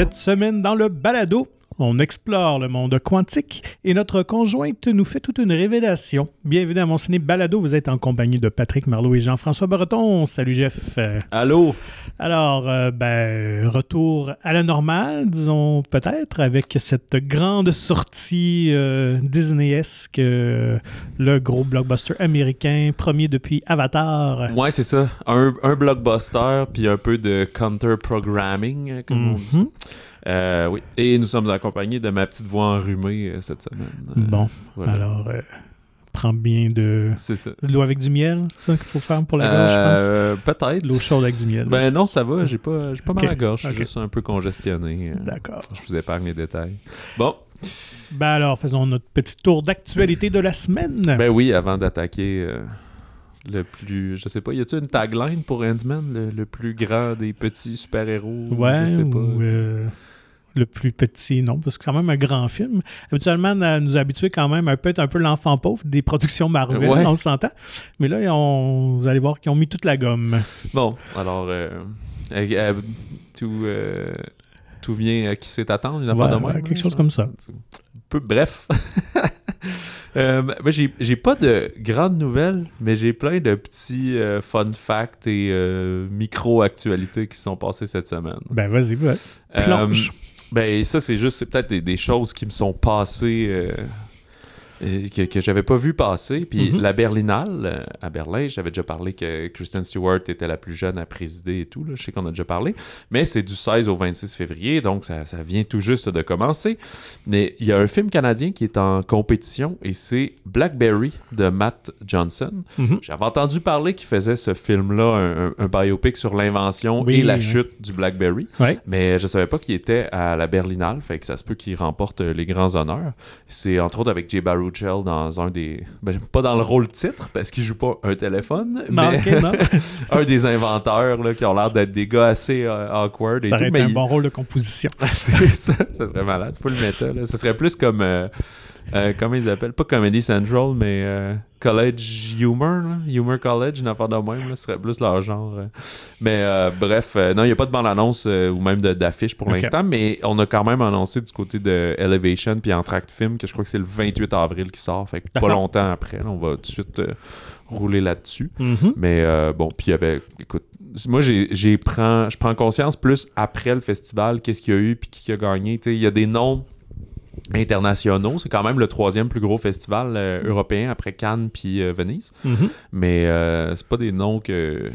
Cette semaine dans le balado, on explore le monde quantique et notre conjointe nous fait toute une révélation. Bienvenue à mon ciné balado, vous êtes en compagnie de Patrick Marlot et Jean-François Breton. Salut Jeff. Allô? Alors, euh, ben, retour à la normale, disons peut-être, avec cette grande sortie euh, Disney-esque, euh, le gros blockbuster américain, premier depuis Avatar. Ouais, c'est ça. Un, un blockbuster, puis un peu de counter-programming, comme on dit. Euh, oui. Et nous sommes accompagnés de ma petite voix enrhumée euh, cette semaine. Euh, Bon, voilà. alors, prends bien de, l'eau avec du miel, c'est ça qu'il faut faire pour la gorge, je pense? Peut-être. L'eau chaude avec du miel. Ben non, ça va. J'ai pas, j'ai pas mal à la gorge. Je suis juste un peu congestionné. D'accord. Je vous épargne les détails. Bon, Ben alors, faisons notre petit tour d'actualité de la semaine. ben oui, avant d'attaquer le plus... Je sais pas, y a-t-il une tagline pour Ant-Man? Le, le plus grand des petits super-héros? ouais, Je sais pas. ou euh, le plus petit, non, parce que c'est quand même un grand film. Habituellement, on nous habituer quand même à peut-être un peu l'enfant pauvre des productions Marvel, Ouais. on s'entend. Mais là, on- vous allez voir qu'ils ont mis toute la gomme. Bon, alors, euh, euh, euh, tout, euh, tout vient à qui c'est attendre, une affaire Ouais, de même, ouais, hein, quelque chose genre. comme ça. Peu, bref. Moi, j'ai pas de grandes nouvelles, mais j'ai plein de petits fun facts et micro-actualités qui sont passées cette semaine. Ben vas-y, ouais. Plonge. Ben, ça, c'est juste, c'est peut-être des, des choses qui me sont passées euh, que, que j'avais pas vu passer. Puis Mhm. la Berlinale, euh, à Berlin, j'avais déjà parlé que Kristen Stewart était la plus jeune à présider et tout. Là. Je sais qu'on a déjà parlé. Mais c'est du 16 au 26 février, donc ça, ça vient tout juste de commencer. Mais il y a un film canadien qui est en compétition et c'est Blackberry de Matt Johnson. Mhm. J'avais entendu parler qu'il faisait ce film-là, un, biopic sur l'invention Oui, et la chute du Blackberry. Ouais. Mais je savais pas qu'il était à la Berlinale, fait que ça se peut qu'il remporte euh, les grands honneurs. C'est entre autres avec Jay Dans un des... Ben, pas dans le rôle titre, parce qu'il joue pas un téléphone, Non, mais non? un des inventeurs là, qui ont l'air d'être des gars assez euh, awkward et Ça tout. Mais un il- bon rôle de composition. ça, ça serait malade. Full méta, là. Ça serait plus comme... euh, euh, comment ils appellent? Pas Comedy Central, mais euh, College Humor, là. Humor College, une affaire de même, là. Ce serait plus leur genre. euh. Mais euh, bref, non, il n'y a pas de bande-annonce ou même d'affiche pour l'instant, mais on a quand même annoncé du côté de Elevation puis Entract Film que je crois que c'est le 28 avril qui sort. Fait que pas longtemps après, on va tout de suite rouler là-dessus. Mhm. Mais euh, bon, puis il y avait. Écoute, moi, j'ai, j'ai prends, je prends conscience plus après le festival, qu'est-ce qu'il y a eu, puis qui a gagné. Tu sais, il y a des noms internationaux. C'est quand même le troisième plus gros festival euh, européen après Cannes puis euh, Venise. Mhm. Mais euh, c'est pas des noms que.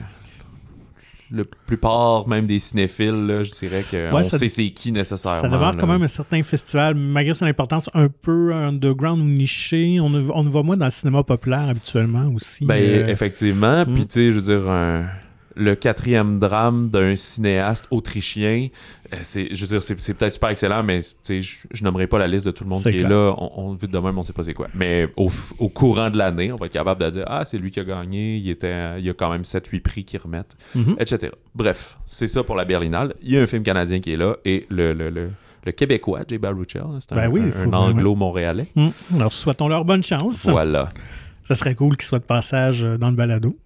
La plupart, même des cinéphiles, là, je dirais que Ouais, on ça- sait c'est qui nécessairement. Ça demeure là. quand même un certain festival, malgré son importance un peu underground ou niché. On, ne- on voit moins dans le cinéma populaire habituellement aussi. Ben, Euh, effectivement. Puis, tu sais, je veux dire, un- le quatrième drame d'un cinéaste autrichien, euh, c'est, je veux dire, c'est, peut-être super excellent, mais je, je nommerai pas la liste de tout le monde qui clair. est là. On, vu de même, on sait pas c'est quoi. Mais au, au courant de l'année, on va être capable de dire Ah, c'est lui qui a gagné, il, était, il y a quand même 7-8 prix qui remettent, mhm. etc. Bref, c'est ça pour la Berlinale. Il y a un film canadien qui est là et le. le, le le Québécois, Jay Baruchel, hein, c'est un, Ben oui, un- il faut- un anglo-montréalais. Mhm. Alors, souhaitons leur bonne chance. Voilà. Ça serait cool qu'ils soient de passage euh, dans le balado.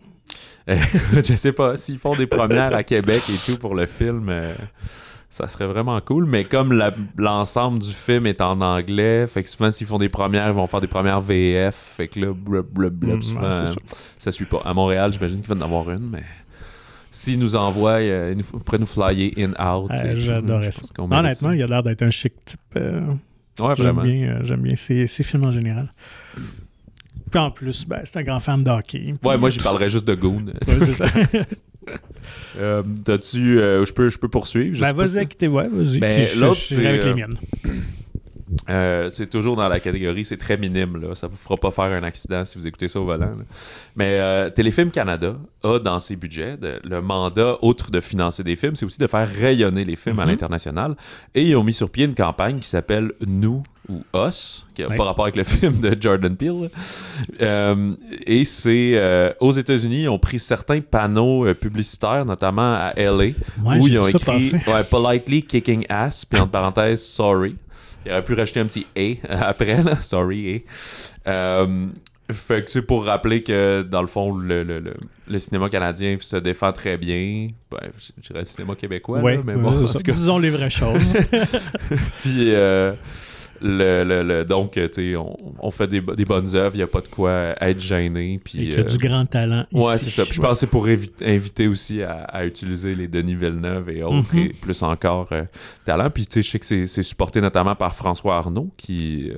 Je sais pas, s'ils font des premières à Québec et tout pour le film, euh, ça serait vraiment cool. Mais comme l'ensemble du film est en anglais, fait que souvent s'ils font des premières, ils vont faire des premières VF. Fait que là, blub, blub, blub, Mm, souvent, ouais, euh, ça suit pas. À Montréal, j'imagine qu'il va en avoir une, mais s'ils nous envoient, euh, ils nous- pourraient nous flyer in-out. Euh, J'adorais ça. Honnêtement, il a l'air d'être un chic type. euh. Ouais, J'aime bien, euh, bien ces, ces films en général. Puis en plus, ben, c'est un grand fan de hockey. Ouais, moi, j'y parlerais juste de Goon. Ouais. Euh, T'as-tu. euh, je, peux, je peux poursuivre? Je ben, vas-y, quittez, ouais, vas-y. Ben, l'autre, avec les euh, miennes. Euh, c'est toujours dans la catégorie, c'est très minime, là. ça vous fera pas faire un accident si vous écoutez ça au volant. là. Mais euh, Téléfilm Canada a dans ses budgets de- le mandat, outre de financer des films, c'est aussi de faire rayonner les films à Mhm. l'international. Et ils ont mis sur pied une campagne qui s'appelle Nous ou Us, qui n'a Ouais. pas rapport avec le film de Jordan Peele. Euh, et c'est euh, aux États-Unis, ils ont pris certains panneaux euh, publicitaires, notamment à LA, Ouais, où ils ont écrit ouais, politely kicking ass, puis entre parenthèses sorry. Il aurait pu rajouter un petit A après, là. sorry A. Euh, Fait que c'est pour rappeler que, dans le fond, le, le, le, le cinéma canadien se défend très bien. Ben, je dirais le cinéma québécois, Ouais, là, mais bon, en ça- tout cas. disons les vraies choses. Puis, euh, le, le, le- donc, euh, tu sais, on, on fait des, des bonnes œuvres, il n'y a pas de quoi être gêné. Puis, qu'il y a euh, du grand talent. Ouais, c'est ça. Puis je pense que c'est pour inviter aussi à, à utiliser les Denis Villeneuve et autres, Mhm. et plus encore euh, talent. Puis tu sais, je sais que c'est- c'est supporté notamment par François Arnaud, qui, euh,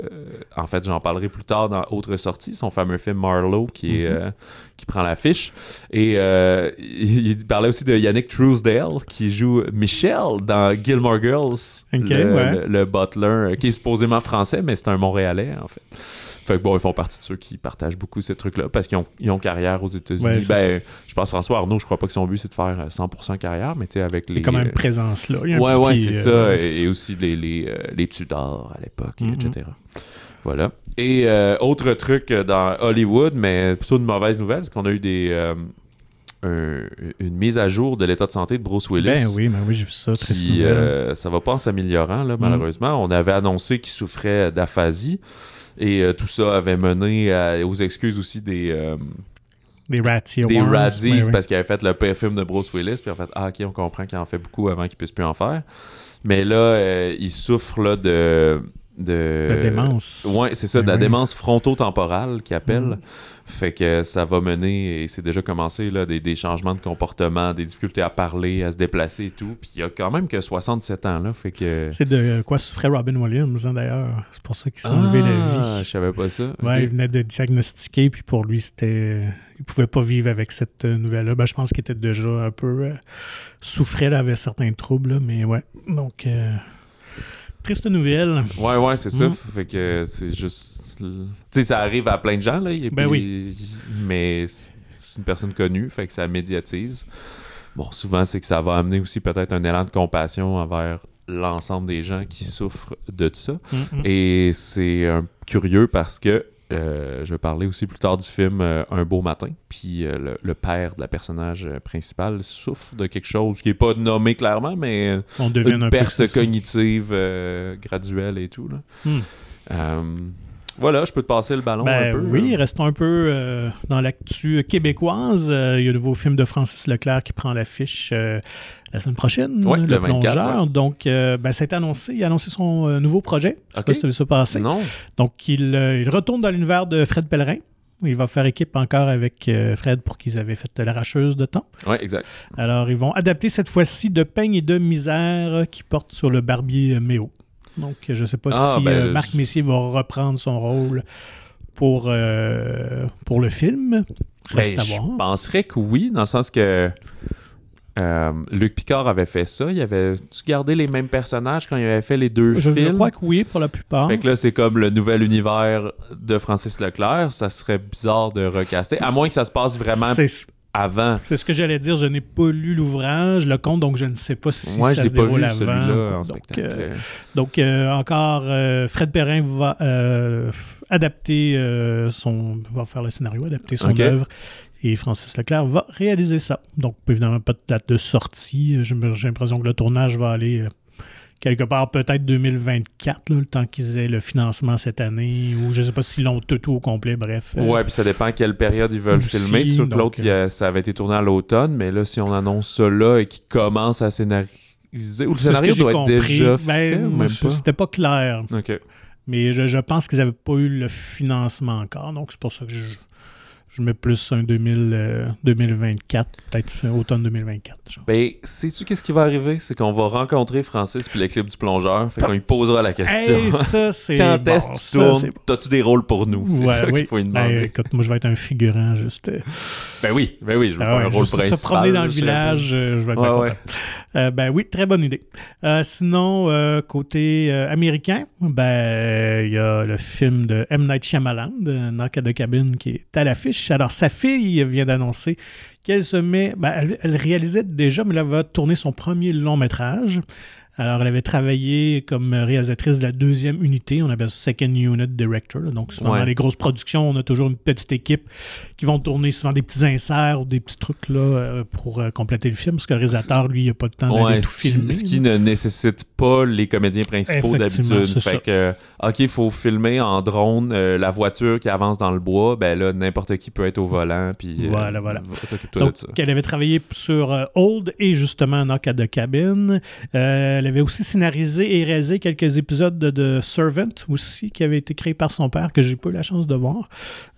en fait, j'en parlerai plus tard dans Autre sortie, son fameux film Marlowe, qui, est, Mhm. euh, qui prend l'affiche. Et euh, il, il parlait aussi de Yannick Truesdale, qui joue Michel dans Gilmore Girls, le, ouais. le- le butler, euh, qui est supposément français, mais c'est un Montréalais, en fait. Fait que bon, ils font partie de ceux qui partagent beaucoup ces trucs-là parce qu'ils ont, ils ont carrière aux États-Unis. Ouais, ben, je pense François Arnaud, je crois pas que son but c'est de faire euh, 100% carrière, mais tu sais, avec Il y les. a quand même euh, présence là. Il y a un ouais, petit ouais, c'est euh, ça. Et, et aussi les, les, euh, les Tudors à l'époque, Mhm. etc. Voilà. Et euh, autre truc euh, dans Hollywood, mais plutôt une mauvaise nouvelle, c'est qu'on a eu des. euh, un- une mise à jour de l'état de santé de Bruce Willis. Ben oui, ben oui, j'ai vu ça. Très Qui, euh, ça va pas en s'améliorant, là, malheureusement. On avait annoncé qu'il souffrait d'aphasie. Et euh, tout ça avait mené à- aux excuses aussi des, euh, Des Ratty des. Razzies ben oui. parce qu'il avait fait le pire film de Bruce Willis. Puis en fait, ah, ok, on comprend qu'il en fait beaucoup avant qu'il puisse plus en faire. Mais là, il souffre là, de. De, démence. Ouais, c'est ça, de la oui. démence frontotemporale qu'il appelle. Mhm. Fait que ça va mener, et c'est déjà commencé, là, des, des changements de comportement, des difficultés à parler, à se déplacer et tout. Puis il y a quand même que 67 ans, là. Fait que. C'est de quoi souffrait Robin Williams, hein, d'ailleurs. C'est pour ça qu'il s'est enlevé la Ah, vie. je savais pas ça. Ouais, il venait de diagnostiquer, puis pour lui, c'était. Il pouvait pas vivre avec cette nouvelle-là. Ben, je pense qu'il était déjà un peu. euh, souffrait, là, avait certains troubles, là, mais ouais. Donc, euh, triste nouvelle. Ouais, ouais, c'est ça. Mm. Fait que c'est juste. Tu sais, ça arrive à plein de gens, là. et Ben puis- Mais c'est une personne connue, fait que ça médiatise. Bon, souvent, c'est que ça va amener aussi peut-être un élan de compassion envers l'ensemble des gens qui souffrent de ça. Mhm. Et c'est curieux parce que euh, je vais parler aussi plus tard du film euh, Un beau matin. Puis euh, le, le père de la personnage principale souffre de quelque chose qui n'est pas nommé clairement, mais On une un perte cognitive graduelle et tout. Là. Hmm. Voilà, je peux te passer le ballon Ben un peu. oui, restons un peu euh, dans l'actu québécoise. Euh, il y a le nouveau film de Francis Leclerc qui prend l'affiche euh, la semaine prochaine, Ouais, le, le 24, plongeur. ouais. Donc, ben, ça a été annoncé. Il a annoncé son nouveau projet. Je sais Ok. pas si tu as vu ça passer. Non. Donc, il, il retourne dans l'univers de Fred Pellerin. Il va faire équipe encore avec Fred pour qu'ils avaient fait l'arracheuse de temps. Ouais, exact. Alors, ils vont adapter cette fois-ci de Peigne et de misère qui porte sur le barbier Méo. Donc, je ne sais pas Ah, si ben, euh, Marc Messier va reprendre son rôle pour, euh, pour le film. Reste Ben, à je voir. penserais que oui, dans le sens que euh, Luc Picard avait fait ça. Il avait tu gardé les mêmes personnages quand il avait fait les deux Je, je films? crois que oui, pour la plupart. Fait que là, c'est comme le nouvel univers de Francis Leclerc. Ça serait bizarre de recaster. À moins que ça se passe vraiment C'est avant. c'est ce que j'allais dire. Je n'ai pas lu l'ouvrage, le conte, donc je ne sais pas si ça je se pas déroule vu avant. celui-là en Donc, spectacle. euh, Donc, euh, encore, euh, Fred Perrin va euh, adapter euh, son. va faire le scénario, adapter son œuvre. Et Francis Leclerc va réaliser ça. Donc, évidemment, pas de date de sortie. J'ai l'impression que le tournage va aller euh, quelque part, peut-être 2024, là, le temps qu'ils aient le financement cette année. Ou je ne sais pas s'ils l'ont tout, tout au complet. Bref. euh, Ouais, puis ça dépend à quelle période ils veulent Aussi, filmer. Sûr que l'autre, a- ça avait été tourné à l'automne, mais là, si on annonce ça là et qu'il commence à scénariser, ou le scénario doit être déjà Ben, fait, même pas? C'était pas clair. Ok. Mais je, je pense qu'ils n'avaient pas eu le financement encore. Donc, c'est pour ça que je, je mets plus un 2000, euh, 2024, peut-être automne 2024. genre. Ben, sais-tu qu'est-ce qui va arriver? C'est qu'on va rencontrer Francis puis l'équipe du plongeur. Fait qu'on lui posera la question. Hey, ça, c'est. Quand bon, est-ce que tu tournes? des rôles pour nous? C'est Ouais, ça oui. qu'il faut lui Ben, demander. écoute, moi, je vais être un figurant, juste. euh, Ben oui, ben oui, je veux ah pas ouais, un rôle principal. Se promener dans le je village, euh, je vais être Ouais, bien ouais. content. Euh, ben oui, très bonne idée. Euh, sinon, euh, côté américain, ben il y a le film de M. Night Shyamalan, Knock at the Cabin, qui est à l'affiche. Alors, sa fille vient d'annoncer qu'elle se met... Ben, elle, elle réalisait déjà, mais elle va tourner son premier long métrage. Alors, elle avait travaillé comme réalisatrice de la deuxième unité, on appelle ça Second Unit Director. là. Donc, souvent Ouais. dans les grosses productions, on a toujours une petite équipe qui vont tourner souvent des petits inserts ou des petits trucs là, euh, pour euh, compléter le film, parce que le réalisateur, lui, il n'a pas le temps d'aller Ouais, tout ce qui, filmer. ce qui là. ne nécessite pas les comédiens principaux d'habitude. Fait ça. que, OK, il faut filmer en drone euh, la voiture qui avance dans le bois. Ben là, n'importe qui peut être au volant. Puis, euh, Voilà, voilà. Donc, de ça. elle avait travaillé sur euh, Old et justement Knock at the Cabin. Euh, elle avait aussi scénarisé et réalisé quelques épisodes de, de Servant aussi, qui avait été créé par son père, que j'ai pas eu la chance de voir.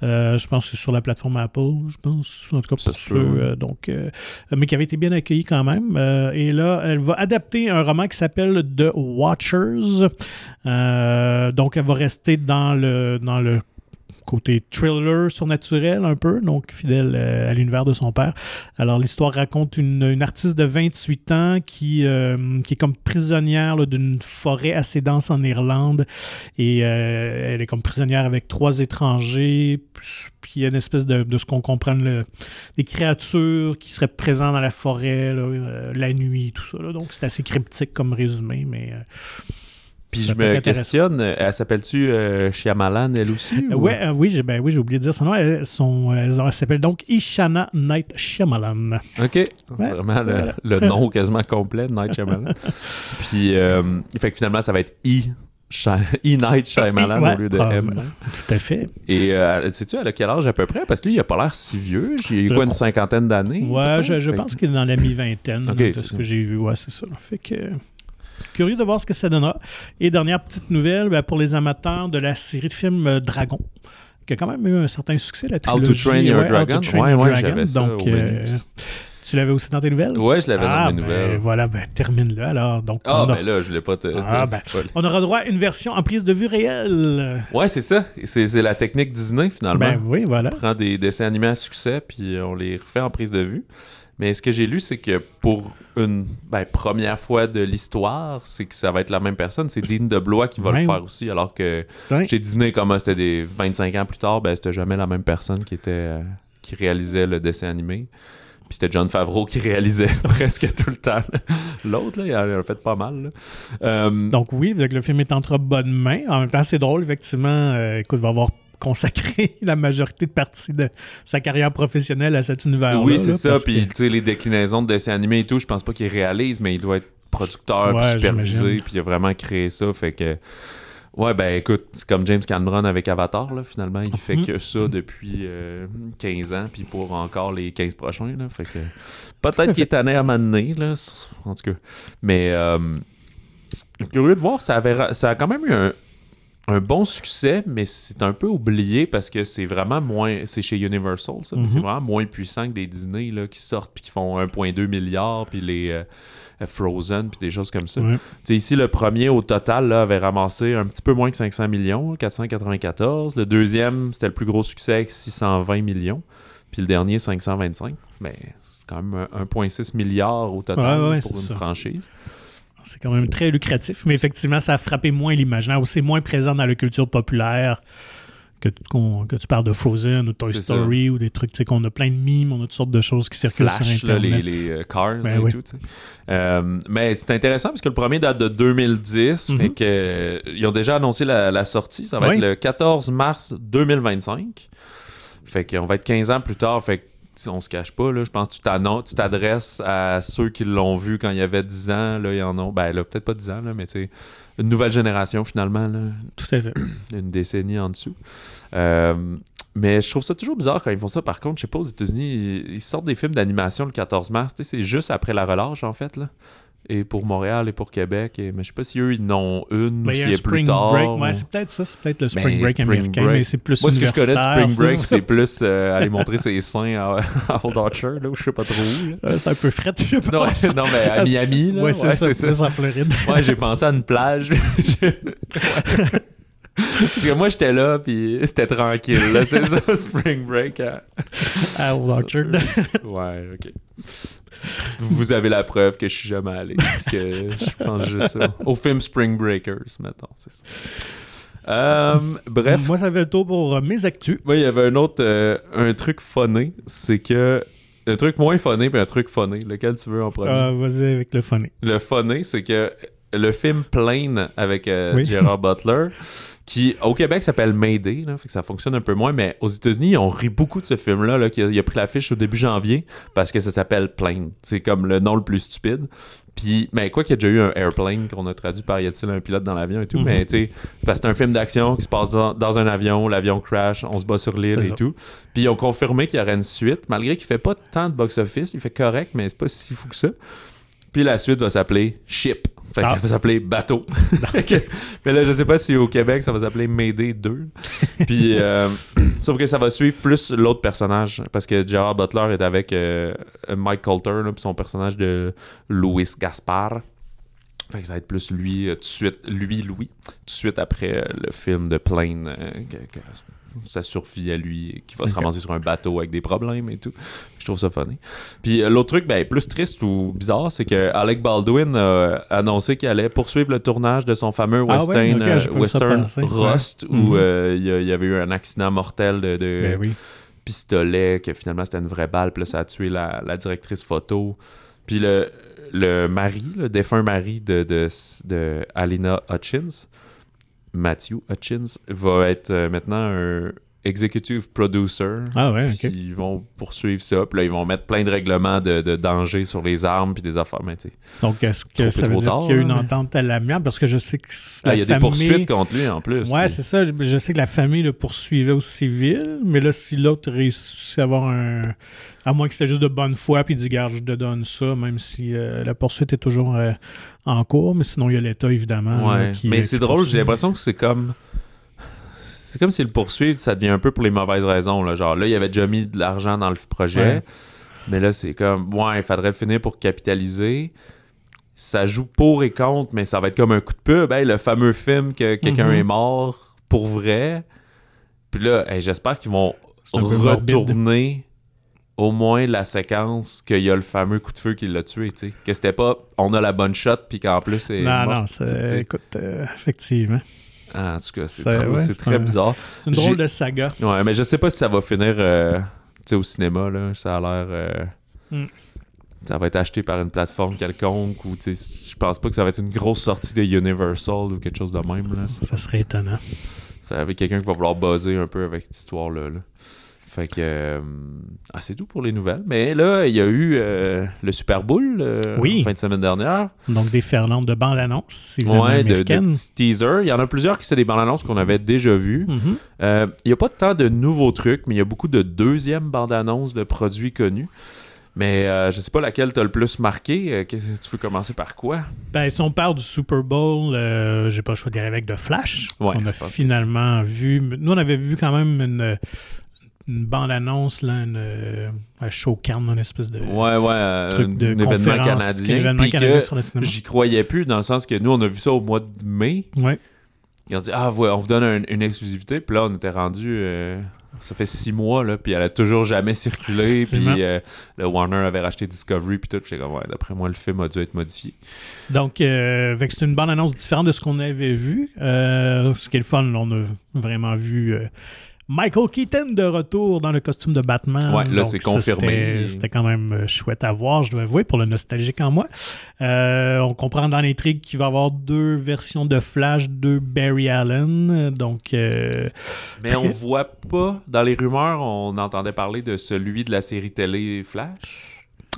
Euh, je pense que c'est sur la plateforme Apple, je pense, en tout cas pour ceux, peut. euh, donc, euh, mais qui avait été bien accueilli quand même. Et là, elle va adapter un roman qui s'appelle The Watchers. Donc, elle va rester dans le, dans le côté thriller surnaturel un peu, donc fidèle euh, à l'univers de son père. Alors l'histoire raconte une, artiste de 28 ans qui, euh, qui est comme prisonnière d'une forêt assez dense en Irlande et euh, elle est comme prisonnière avec trois étrangers, puis il y a une espèce de, ce qu'on comprend, des créatures qui seraient présentes dans la forêt la nuit, tout ça. Donc c'est assez cryptique comme résumé, mais... Puis je me questionne, euh, elle s'appelle-tu euh, Shyamalan, elle aussi? Euh, ou- ouais, euh, oui, j'ai ben, oui, j'ai oublié de dire son nom. Elle, son, elle, elle s'appelle donc Ishana Night Shyamalan. OK. Vraiment le, nom quasiment complet de Night Shyamalan. Puis, euh, fait que finalement, ça va être. Shy- E. Night Shyamalan Ouais, au lieu de. M. Tout à fait. Et euh, sais-tu, elle a quel âge à peu près? Parce que lui, il a pas l'air si vieux. J'ai quoi, une cinquantaine d'années? Ouais, je, pense qu'il est dans la mi-vingtaine, Ok, de c'est ce ça. que j'ai vu. Ouais, c'est ça. Fait que. Curieux de voir ce que ça donnera. Et dernière petite nouvelle, ben, pour les amateurs de la série de films euh, Dragon, qui a quand même eu un certain succès, la How to trilogie. Train Your ouais, Dragon. Train Ouais, ouais, j'avais ça Donc, au menu. tu l'avais aussi dans tes nouvelles? Ouais, je l'avais ah, dans mes ben, nouvelles. Voilà, ben, termine-le alors. Donc, Ah, a- ben là, je voulais pas te. Ah, ben. on aura droit à une version en prise de vue réelle. Ouais, c'est ça. C'est c'est la technique Disney, finalement. Ben oui, voilà. On prend des dessins animés à succès, puis on les refait en prise de vue. Mais ce que j'ai lu, c'est que pour une ben, première fois de l'histoire, c'est que ça va être la même personne. C'est Dean DeBlois qui va Ouais. le faire aussi. Alors que Ouais. chez Disney, comme c'était des 25 ans plus tard, ben, c'était jamais la même personne qui était euh, qui réalisait le dessin animé. Puis c'était John Favreau qui réalisait presque tout le temps. L'autre, là, il en a fait pas mal. Euh, Donc oui, le film est entre bonnes mains. En même temps, c'est drôle, effectivement. euh, écoute, il va avoir consacré la majorité de partie de sa carrière professionnelle à cet univers oui, c'est ça. Puis, que- tu sais, les déclinaisons de dessins animés et tout, je pense pas qu'il réalise, mais il doit être producteur, Ouais, puis supervisé, puis il a vraiment créé ça. Fait que, ouais, ben écoute, c'est comme James Cameron avec Avatar, là, finalement. Il fait Mhm. que ça depuis euh, 15 ans, puis pour encore les 15 prochains, là. Fait que, peut-être qu'il est tanné à m'amener, là, en tout cas. Mais, euh, curieux de voir, ça, avait, ça a quand même eu un, un bon succès, mais c'est un peu oublié parce que c'est vraiment moins. C'est chez Universal, ça, mais Mhm. c'est vraiment moins puissant que des Disney là, qui sortent puis qui font 1,2 milliard, puis les euh, euh, Frozen, puis des choses comme ça. Ouais. Ici, le premier au total là, avait ramassé un petit peu moins que 500 millions, 494. Le deuxième, c'était le plus gros succès avec 620 millions. Puis le dernier, 525. Mais c'est quand même un 1,6 milliard au total Ouais, ouais, pour une ça. franchise. C'est quand même très lucratif, mais effectivement, ça a frappé moins l'imaginaire, ou c'est moins présent dans la culture populaire que, qu'on- que tu parles de Frozen ou Toy ça. Story ou des trucs, tu sais, qu'on a plein de mimes, on a toutes sortes de choses qui circulent Flash, sur là, Internet. les, les euh, Cars Ben et oui. tout. tu sais. Euh, mais c'est intéressant parce que le premier date de 2010. Mhm. fait que, euh, ils ont déjà annoncé la, la sortie. Ça va Oui. être le 14 mars 2025. Fait qu'on va être 15 ans plus tard. Fait que on se cache pas, là, je pense que tu t'adresses à ceux qui l'ont vu quand il y avait 10 ans. Là, ils en ont. Ben là, peut-être pas 10 ans, là, mais tu sais, une nouvelle génération finalement. Là, Tout à fait. une décennie en dessous. Euh, mais je trouve ça toujours bizarre quand ils font ça. Par contre, je sais pas, aux États-Unis, ils, ils sortent des films d'animation le 14 mars. C'est juste après la relâche, en fait. Là. Et pour Montréal et pour Québec. Et, mais je sais pas si eux, ils en ont une Ben, ou il y a s'il plus spring tard. break. Ouais, c'est peut-être ça, c'est peut-être le Ben, spring break spring américain, break. mais c'est plus Moi, ce que je connais de universitaire, Spring Break, c'est plus euh, aller montrer ses seins à, à Old Orchard, là, où je sais pas trop où. Euh, c'est un peu fret, je Non, pense. non, mais à Miami, là. Ouais, c'est ça, c'est c'est ça. en Floride. Ouais, j'ai pensé à une plage. Parce que moi, j'étais là, puis c'était tranquille. là, C'est ça, Spring Break. hein. à Orchard. Ouais, ok. Vous avez la preuve que je suis jamais allé. Parce que je pense juste ça. Au film Spring Breakers, mettons, c'est ça. Euh, bref, Moi, ça fait le tour pour euh, mes actus. moi, il y avait un autre, euh, un truc funné, c'est que. Un truc moins funné, puis un truc funné. Lequel tu veux en premier? Vas-y avec le funny. Le funné, c'est que le film Plane avec euh, Oui. Gerard Butler, qui au Québec s'appelle Mayday, là, fait que ça fonctionne un peu moins, mais aux États-Unis, on rit beaucoup de ce film-là, là, qui a, il a pris l'affiche au début janvier parce que ça s'appelle Plane. C'est comme le nom le plus stupide. Puis, mais quoi qu'il y a déjà eu un Airplane qu'on a traduit par Y a-t-il un pilote dans l'avion et tout, Mhm. mais tu sais, parce que c'est un film d'action qui se passe dans, dans un avion, l'avion crash, on se bat sur l'île et ça. tout. Puis ils ont confirmé qu'il y aurait une suite, malgré qu'il fait pas tant de box-office, il fait correct, mais c'est pas si fou que ça. Puis la suite va s'appeler Ship. Fait Ah. qu'elle va s'appeler Bateau. Mais là, je sais pas si au Québec, ça va s'appeler Mayday 2. Puis, euh, sauf que ça va suivre plus l'autre personnage. Parce que Gerard Butler est avec euh, Mike Coulter, là, puis son personnage de Louis Gaspard. Fait que ça va être plus lui, euh, tout de suite, lui, Louis, tout de suite après le film de Plane, que, que ça survit à lui, qui va se ramasser sur un bateau avec des problèmes et tout. Je trouve ça funny. Puis euh, l'autre truc, ben, plus triste ou bizarre, c'est que Alec Baldwin a annoncé qu'il allait poursuivre le tournage de son fameux Ah western, ouais? Euh, western. Rust, Ouais. où Mhm. euh, il y, a- il y avait eu un accident mortel de, de Ben oui. pistolet, que finalement c'était une vraie balle, puis là, ça a tué la, la directrice photo. Puis le, le mari, le défunt mari de, de, de Alina Hutchins, Matthew Hutchins, va être euh, maintenant un executive producer. Ah ouais, ils vont poursuivre ça. Puis là, ils vont mettre plein de règlements de, de danger sur les armes puis des affaires. Mais Donc, est-ce que ça veut dire qu'il y a une entente à l'amiable? Parce que je sais que là, la il y a des famille- poursuites contre lui en plus. Ouais, puis- c'est ça. Je, je sais que la famille le poursuivait au civil, mais là, si l'autre réussit à avoir un. À moins que c'était juste de bonne foi, puis il dit, garde, je te donne ça, même si euh, la poursuite est toujours euh, en cours, mais sinon, il y a l'État, évidemment. là, Ouais, qui- mais qui c'est drôle, j'ai l'impression que c'est comme. C'est comme si le poursuivre, ça devient un peu pour les mauvaises raisons. Là. Genre là, il avait déjà mis de l'argent dans le projet. Ouais. Mais là, c'est comme. Ouais, il faudrait le finir pour capitaliser. Ça joue pour et contre, mais ça va être comme un coup de pub. Hey, le fameux film que quelqu'un Mhm. est mort pour vrai. Puis là, hey, j'espère qu'ils vont retourner au moins la séquence qu'il y a le fameux coup de feu qui l'a tué. tu sais. Que c'était pas on a la bonne shot, puis qu'en plus, c'est. Non, mort, non. Écoute, euh, effectivement. Ah, en tout cas, c'est ouais, très un- bizarre. C'est une drôle de saga. Ouais, mais je sais pas si ça va finir euh, au cinéma. Là. Ça a l'air. euh, Mm. Ça va être acheté par une plateforme quelconque ou je pense pas que ça va être une grosse sortie de Universal ou quelque chose de même. Là. Ça, Ça serait étonnant. ça- avec quelqu'un qui va vouloir buzzer un peu avec cette histoire-là. là. Fait que. euh, ah, c'est tout pour les nouvelles. Mais là, il y a eu euh, le Super Bowl euh, Oui. fin de semaine dernière. Donc, des ferlantes de bande-annonce, évidemment, Ouais, de, de petits teasers. Il y en a plusieurs qui sont des bandes annonces qu'on avait déjà vues. Mhm. Euh, Il n'y a pas tant de nouveaux trucs, mais il y a beaucoup de deuxièmes bandes-annonces de produits connus. Mais euh, je sais pas laquelle t'as le plus marqué. Euh, tu veux commencer par quoi? Ben, si on parle du Super Bowl, euh, j'ai pas le choix d'y aller avec de Flash. Ouais, on a finalement vu. Nous, on avait vu quand même une, une bande-annonce, là, une, euh, un une espèce de Ouais, ouais, euh, truc un de événement un canadien. événement canadien que sur le cinéma. j'y croyais plus, dans le sens que nous, on a vu ça au mois de mai. Ouais. Ils ont dit, ah, ouais, on vous donne un- une exclusivité. Puis là, on était rendu. euh, ça fait six mois, là, puis elle a toujours jamais circulé. Puis euh, le Warner avait racheté Discovery, puis tout. Puis comme, ouais, d'après moi, le film a dû être modifié. Donc, c'est une bande-annonce différente de ce qu'on avait vu. Ce qui est le fun, là, on a vraiment vu euh, Michael Keaton de retour dans le costume de Batman. Ouais, là, c'est confirmé. c'était- quand même euh, chouette à voir, je dois avouer, pour le nostalgique en moi. Euh, on comprend dans l'intrigue qu'il va y avoir deux versions de Flash, deux Barry Allen. Donc, euh, Mais on voit pas, dans les rumeurs, on entendait parler de celui de la série télé Flash.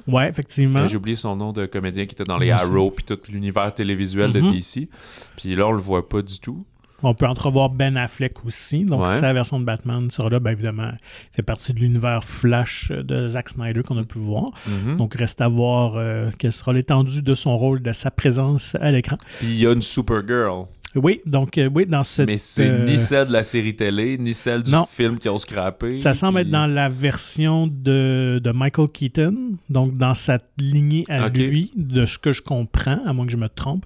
ouais, effectivement. J'ai oublié son nom de comédien qui était dans les. Arrow puis tout l'univers télévisuel de Mhm. DC. Puis là, on le voit pas du tout. On peut entrevoir Ben Affleck aussi. Donc, Ouais. sa version de Batman sera là, bien évidemment, il fait partie de l'univers Flash de Zack Snyder qu'on a pu voir. Mhm. Donc, reste à voir euh, quelle sera l'étendue de son rôle, de sa présence à l'écran. Puis il y a une Supergirl. Oui, donc, euh, oui, dans cette. mais c'est euh, ni celle de la série télé, ni celle du Non. film qui ont scrappé. Ça semble puis- être dans la version de, de Michael Keaton, donc dans sa lignée à lui, de ce que je comprends, à moins que je me trompe.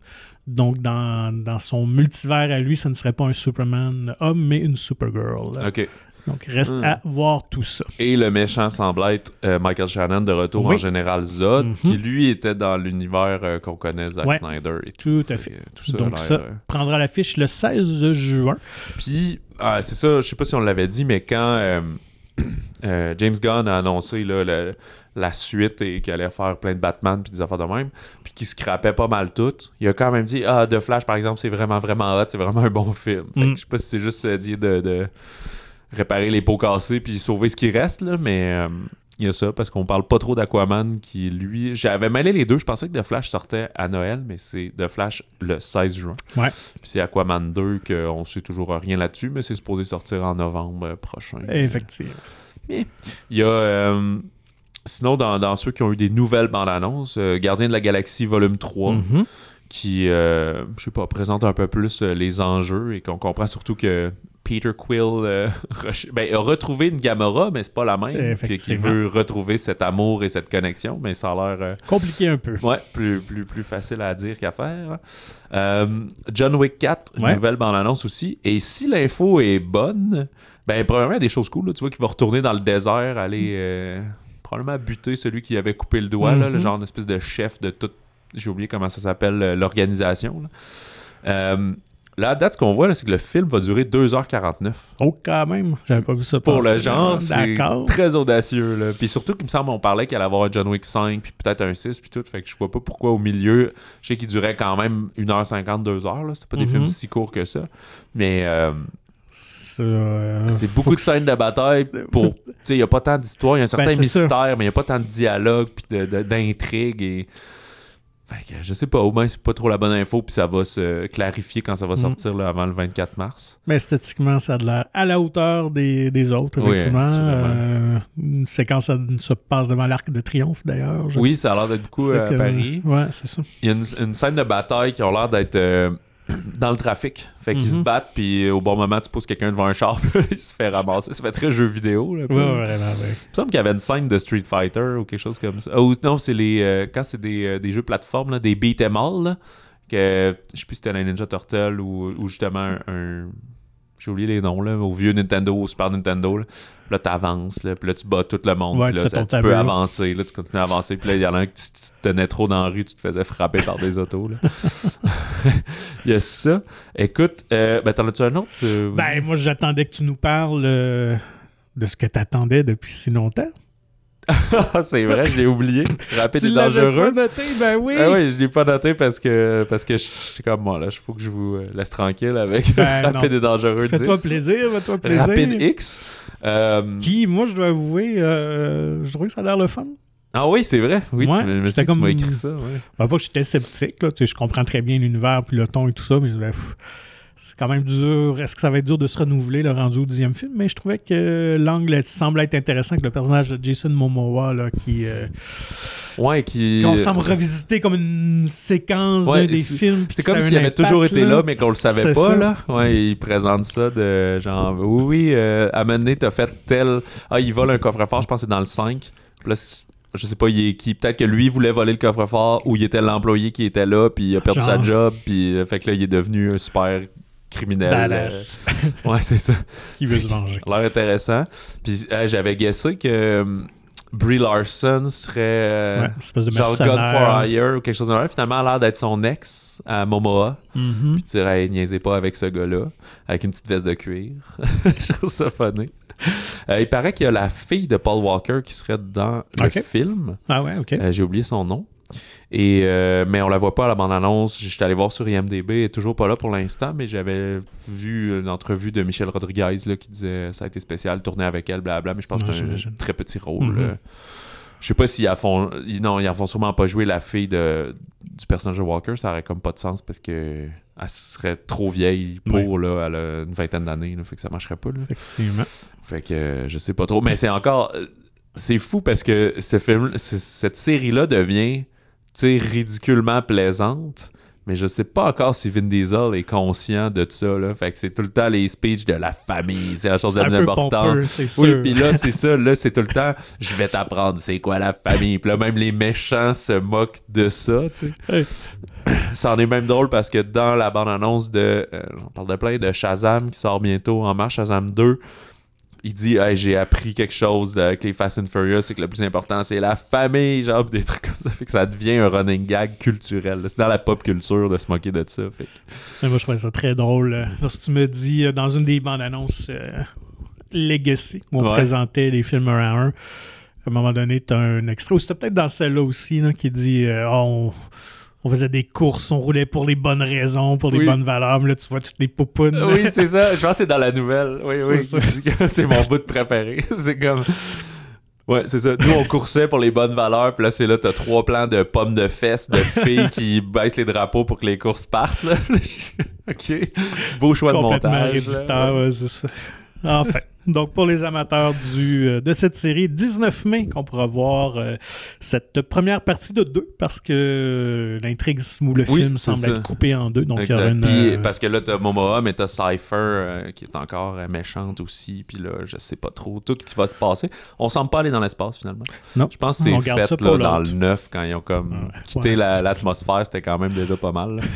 Donc, dans, dans son multivers à lui, ce ne serait pas un Superman homme, mais une Supergirl. OK. Donc, reste Hmm. à voir tout ça. Et le méchant semble être euh, Michael Shannon de retour Oui. en Général Zod, Mhm. qui lui était dans l'univers euh, qu'on connaît, Zack Ouais. Snyder et tout. Tout à Fait tout ça Donc, ça euh, prendra l'affiche le 16 juin. Puis, ah, c'est ça, je sais pas si on l'avait dit, mais quand euh, euh, James Gunn a annoncé là, le- la suite et qui allait faire plein de Batman puis des affaires de même, puis qui scrapait pas mal tout, il a quand même dit Ah, The Flash, par exemple, c'est vraiment, vraiment hot, c'est vraiment un bon film. Fait que Mm. je sais pas si c'est juste euh, dit de, de réparer les pots cassés puis sauver ce qui reste, là, mais euh, il y a ça, parce qu'on parle pas trop d'Aquaman qui, lui. J'avais mêlé les deux, je pensais que The Flash sortait à Noël, mais c'est The Flash le 16 juin. Ouais. Puis c'est Aquaman 2 qu'on sait toujours rien là-dessus, mais c'est supposé sortir en novembre prochain. Effectivement. Il y a. euh, sinon, dans, dans ceux qui ont eu des nouvelles bandes annonces, euh, Gardien de la Galaxie volume 3, Mhm. qui, euh, je sais pas, présente un peu plus euh, les enjeux et qu'on comprend surtout que Peter Quill euh, ben, a retrouvé une Gamora, mais c'est pas la même. Puis qui veut retrouver cet amour et cette connexion, mais ça a l'air. euh, Compliqué un peu. Ouais, plus, plus, plus facile à dire qu'à faire. hein. Euh, John Wick 4, une Ouais. nouvelle bande-annonce aussi. Et si l'info est bonne, ben, probablement il y a des choses cool. là. Tu vois qu'il va retourner dans le désert, aller probablement buter celui qui avait coupé le doigt, là, le Mhm. genre d'espèce de chef de tout. J'ai oublié comment ça s'appelle, euh, l'organisation. là. Euh, à date, ce qu'on voit, c'est que le film va durer 2h49. Oh, quand même. J'avais pas vu ça Pour le genre, c'est D'accord. très audacieux. Là. Puis surtout qu'il me semble on parlait qu'il allait avoir un John Wick 5, puis peut-être un 6, puis tout. Fait que je vois pas pourquoi au milieu, je sais qu'il durait quand même 1h50, 2h. Là. C'était pas des Mhm. films si courts que ça. Mais euh, euh, c'est beaucoup de scènes de bataille pour... Tu sais, il y a pas tant d'histoire, il y a un certain Ben, ça. mystère, mais il y a pas tant de dialogue, puis d'intrigue et... Fait que je sais pas, au moins c'est pas trop la bonne info, puis ça va se clarifier quand ça va Mhm. sortir là, avant le 24 mars. Mais esthétiquement, ça a de l'air à la hauteur des, des autres, Oui, effectivement. assurément. Euh, une séquence ça se passe devant l'Arc de Triomphe, d'ailleurs. Oui, ça a l'air d'être beaucoup euh, à Paris. Ouais, c'est ça. Il y a une, une scène de bataille qui a l'air d'être euh, dans le trafic. Fait qu'ils Mhm. se battent, puis au bon moment, tu pousses quelqu'un devant un char, il se fait ramasser. Ça fait très jeu vidéo. Là, un. Ouais, vraiment, ouais. Il me semble qu'il y avait une scène de Street Fighter ou quelque chose comme ça. Ou non, c'est les. euh, quand c'est des, euh, des jeux plateforme, là, des beat 'em all, là, que je sais plus si c'était la Ninja Turtle ou, ou justement un. un- j'ai oublié les noms, là, au vieux Nintendo, au Super Nintendo. Là, Puis là t'avances, là, puis là, tu bats tout le monde. Ouais, puis là, tu ça- peux avancer, là, tu continues à avancer. Puis là, il y en a un qui tu, tu te tenais trop dans la rue, tu te faisais frapper par des autos. Là. il y a ça. Écoute, euh, ben, t'en as-tu un autre? Euh, Ben, moi, j'attendais que tu nous parles euh, de ce que t'attendais depuis si longtemps. Ah, c'est vrai, je l'ai oublié. Rapide tu et dangereux. pas noté, ben oui. Ah oui, je l'ai pas noté parce que parce que je suis comme moi là, il faut que je vous euh, laisse tranquille avec Ben, Rapide non. et dangereux 10. Fais-toi plaisir, fais-toi plaisir. Rapide X. Euh, Qui, moi, je dois avouer, euh, je trouvais que ça a l'air le fun. Ah oui, c'est vrai. Oui, Ouais, tu, me- tu comme- m'as écrit ça. ouais. Ben, pas que j'étais sceptique, là, tu sais, je comprends très bien l'univers puis le ton et tout ça, mais je c'est quand même dur. Est-ce que ça va être dur de se renouveler le rendu au dixième film? Mais je trouvais que l'angle semble être intéressant avec le personnage de Jason Momoa là, qui, euh, Ouais, qui. qu'on semble revisiter comme une séquence Ouais, des films. C'est comme s'il avait toujours été là, mais qu'on le savait pas, ça. là. Ouais, il présente ça de genre, oui, oui, euh, à t'as fait tel. Ah, il vole un coffre-fort, je pense que c'est dans le 5. Puis là, je sais pas, il est qui. Peut-être que lui voulait voler le coffre-fort ou il était l'employé qui était là, puis il a perdu sa job, puis euh, fait que là, il est devenu un super criminel. Dallas, euh, ouais, c'est ça. qui veut se venger. L'air intéressant. Puis euh, j'avais guessé que euh, Brie Larson serait. euh, Ouais, espèce de Genre mercenaire. for Hire ou quelque chose de même. Finalement, elle a l'air d'être son ex à Momoa. Mhm. Puis tu dirais, hey, niaisez pas avec ce gars-là, avec une petite veste de cuir. Je trouve ça funny. Il paraît qu'il y a la fille de Paul Walker qui serait dans le film. Ah ouais, ok. J'ai oublié son nom. Et, euh, mais on la voit pas à la bande-annonce. J'étais allé voir sur IMDB. Elle est toujours pas là pour l'instant, mais j'avais vu une entrevue de Michel Rodriguez là, qui disait ça a été spécial, tourner avec elle, blablabla. Mais je pense Ouais, que c'est un très petit rôle. Mhm. là. Je sais pas s'ils en font. Non, ils en font sûrement pas jouer la fille de, du personnage de Walker. Ça aurait comme pas de sens parce que elle serait trop vieille pour, là, elle a une vingtaine d'années. Fait que ça marcherait pas. Là. Effectivement. Fait que je sais pas trop. Mais c'est encore. euh, C'est fou parce que ce film, cette série-là devient, ridiculement plaisante. Mais je sais pas encore si Vin Diesel est conscient de ça. Là. Fait que c'est tout le temps les speeches de la famille. C'est la chose la plus importante. Oui, puis là, c'est ça. Là, c'est tout le temps, je vais t'apprendre c'est quoi la famille. Puis là, même les méchants se moquent de ça, tu sais. Ouais. Ça en est même drôle parce que dans la bande-annonce de, euh, on parle de plein, de Shazam qui sort bientôt en mars, Shazam 2, il dit Hey, j'ai appris quelque chose de- avec les Fast and Furious, c'est que le plus important c'est la famille, genre des trucs comme ça. Fait que ça devient un running gag culturel. C'est dans la pop culture de se moquer de ça. Fait que- moi, je trouvais ça très drôle. euh, Lorsque tu me dis, euh, dans une des bandes annonces euh, Legacy, où on Ouais. présentait les films un à un, À un moment donné, tu as un extrait, ou c'était peut-être dans celle-là aussi, là, qui dit euh, Ah, on, on faisait des courses, on roulait pour les bonnes raisons, pour les Oui. bonnes valeurs. Mais là, tu vois toutes les poupounes. Oui, c'est ça. Je pense que c'est dans la nouvelle. Oui, oui. C'est ça. c'est mon bout de préféré. C'est comme. Ouais, c'est ça. Nous, on coursait pour les bonnes valeurs, puis là, c'est là, t'as trois plans de pommes de fesses, de filles qui baissent les drapeaux pour que les courses partent, là. OK. Beau choix de complètement montage. réducteur, ouais, c'est ça. Enfin, donc pour les amateurs du, euh, de cette série, 19 mai qu'on pourra voir euh, cette première partie de deux parce que euh, l'intrigue ou le Oui, film semble ça. être coupé en deux. Donc il y aura Exact. une. Puis, parce que là, t'as Momoa, mais t'as Cypher euh, qui est encore méchante aussi. Puis là, je sais pas trop tout ce qui va se passer. On semble pas aller dans l'espace finalement. Non. Je pense que c'est fait là, dans le 9 quand ils ont comme Ouais. quitté Ouais, la- c'est- l'atmosphère. C'était quand même déjà pas mal.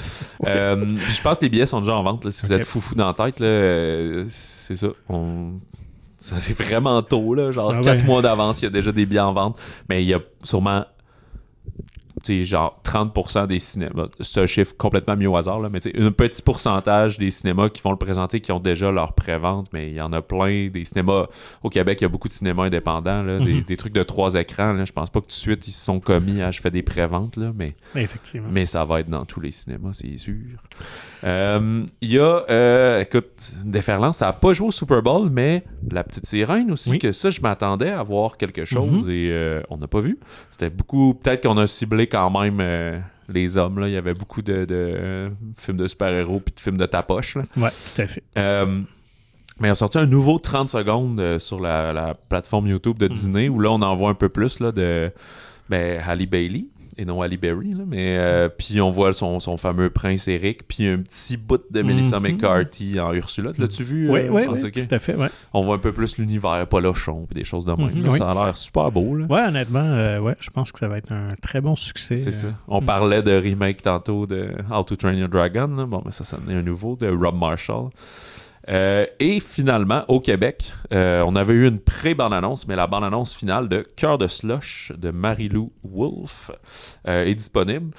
Euh, je pense que les billets sont déjà en vente. là. Si vous êtes foufou dans la tête, c'est ça. On... Ça c'est vraiment tôt, là, genre Ah 4 ouais. mois d'avance, il y a déjà des billets en vente. Mais il y a sûrement genre 30% des cinémas, c'est un chiffre complètement mis au hasard, là, mais un petit pourcentage des cinémas qui vont le présenter qui ont déjà leur pré-vente, mais il y en a plein. Des cinémas, au Québec, il y a beaucoup de cinémas indépendants, là, des, Mhm. des trucs de trois écrans. Là, je pense pas que tout de suite ils se sont commis à je fais des pré-ventes, là, mais, Effectivement. mais ça va être dans tous les cinémas, c'est sûr. Euh, Il y a, euh, écoute, Déferlance, ça a pas joué au Super Bowl, mais La Petite Sirène aussi, Oui. que ça, je m'attendais à voir quelque chose et euh, on n'a pas vu. C'était beaucoup, peut-être qu'on a ciblé quand même euh, les hommes, là. Il y avait beaucoup de, de, euh, films de super-héros puis de films de tapoche, là. Ouais, tout à fait. Euh, mais ils ont sorti un nouveau 30 secondes sur la, la plateforme YouTube de Mm. Disney où là on en voit un peu plus là, de ben, Halle Bailey et non Halle Berry. là, mais euh, puis on voit son, son fameux prince Eric, puis un petit bout de Melissa Mhm. McCarthy en Ursula. L'as-tu vu? Oui, euh, oui, oui, tout à fait. Ouais, On voit un peu plus l'univers, pas Lochon, puis des choses de même. Là. oui. Ça a l'air super beau. Là. ouais honnêtement, euh, ouais, je pense que ça va être un très bon succès. C'est ça. On parlait de remake tantôt de How to Train Your Dragon. Bon, mais ça, ça un nouveau de Rob Marshall. Euh, et finalement, au Québec, euh, on avait eu une pré-bande-annonce, mais la bande-annonce finale de Cœur de Slush de Marie-Lou Wolfe euh, est disponible.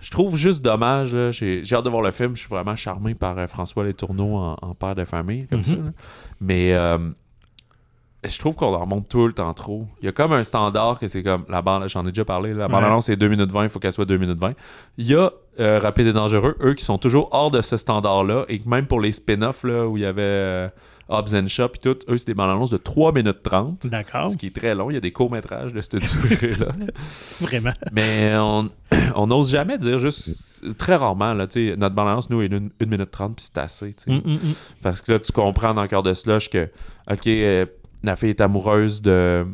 Je trouve juste dommage, j'ai hâte de voir le film, je suis vraiment charmé par François Letourneau en, en père de famille, comme Mhm. ça. là. Mais je trouve qu'on en remonte tout le temps trop. Il y a comme un standard que c'est comme la bande, j'en ai déjà parlé, la Ouais. bande-annonce c'est 2 minutes 20, il faut qu'elle soit 2 minutes 20. Il y a euh, Rapide et Dangereux, eux qui sont toujours hors de ce standard-là, et que même pour les spin-offs où il y avait euh, Hobbs and Shaw et tout, eux c'est des bandes-annonces de 3 minutes 30. D'accord, Ce qui est très long, il y a des courts-métrages de cette durée-là. vraiment. Mais on on n'ose jamais dire juste très rarement là, notre balance nous est une, une minute 30 puis c'est assez. Mm, mm, mm. Parce que là tu comprends dans le cœur de slush que OK, euh, la fille est amoureuse de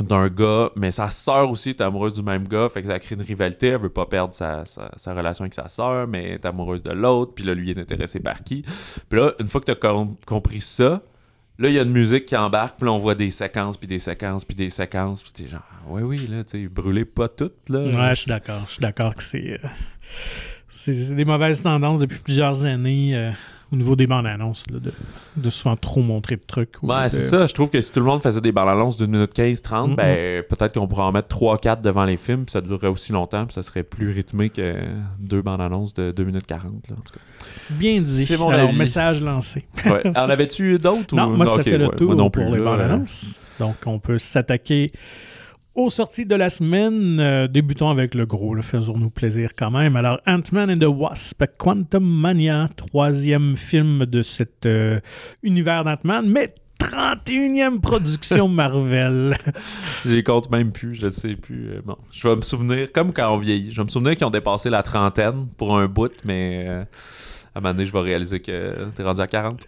d'un gars, mais sa sœur aussi est amoureuse du même gars, fait que ça crée une rivalité, elle veut pas perdre sa, sa, relation avec sa sœur, mais elle est amoureuse de l'autre, puis là lui est intéressé par qui. Puis là, une fois que tu as compris ça, Là, il y a une musique qui embarque, puis là, on voit des séquences, puis des séquences, puis des séquences, puis t'es genre, ah, oui, oui, là, tu sais, brûlez pas toutes, là. Ouais, je suis d'accord. Je suis d'accord que c'est. euh, c'est des mauvaises tendances depuis plusieurs années euh, au niveau des bandes annonces, là, de, de souvent trop montrer de trucs. ou Ouais, de- c'est ça. Je trouve que si tout le monde faisait des bandes annonces d'une minute 15, 30, Mhm. ben, peut-être qu'on pourrait en mettre 3, 4 devant les films, puis ça durerait aussi longtemps, puis ça serait plus rythmé que deux bandes annonces de 2 minutes 40, là, en tout Bien dit. C'est mon Alors, avis. message lancé. cas. Ouais. En avais-tu d'autres? Non, ou... moi, ça Ok, fait le ouais, tour non pour plus, les là, bandes euh, annonces. Donc, on peut s'attaquer aux sorties de la semaine. Euh, débutons avec le gros, faisons-nous plaisir quand même. Alors, Ant-Man and the Wasp, Quantum Mania, troisième film de cet euh, univers d'Ant-Man, mais 31e production Marvel. J'y compte même plus, je sais plus. euh, Bon, je vais me souvenir, comme quand on vieillit, je vais me souvenir qu'ils ont dépassé la trentaine pour un bout, mais euh, à un moment donné, je vais réaliser que t'es rendu à 40.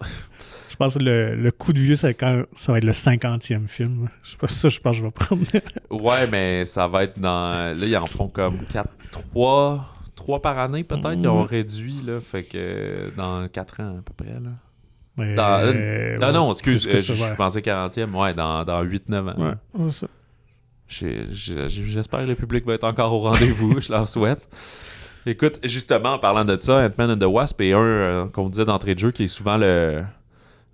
Je pense que le, le coup de vieux, ça, va être quand- ça va être le 50e film. Je pas ça, je pense que je vais prendre. Ouais, mais ça va être dans. Là, ils en font comme 4, 3, 3 par année peut-être. Ils ont Mhm. réduit, là. Fait que dans 4 ans à peu près, là. Mais, Dans euh, non, ouais, excuse, euh, je je pensais 40e. Ouais, dans, dans 8-9 ans. Ouais, ça. J'espère que le public va être encore au rendez-vous. je leur souhaite. Écoute, justement, en parlant de ça, Ant-Man and the Wasp est un, euh, qu'on disait d'entrée de jeu, qui est souvent le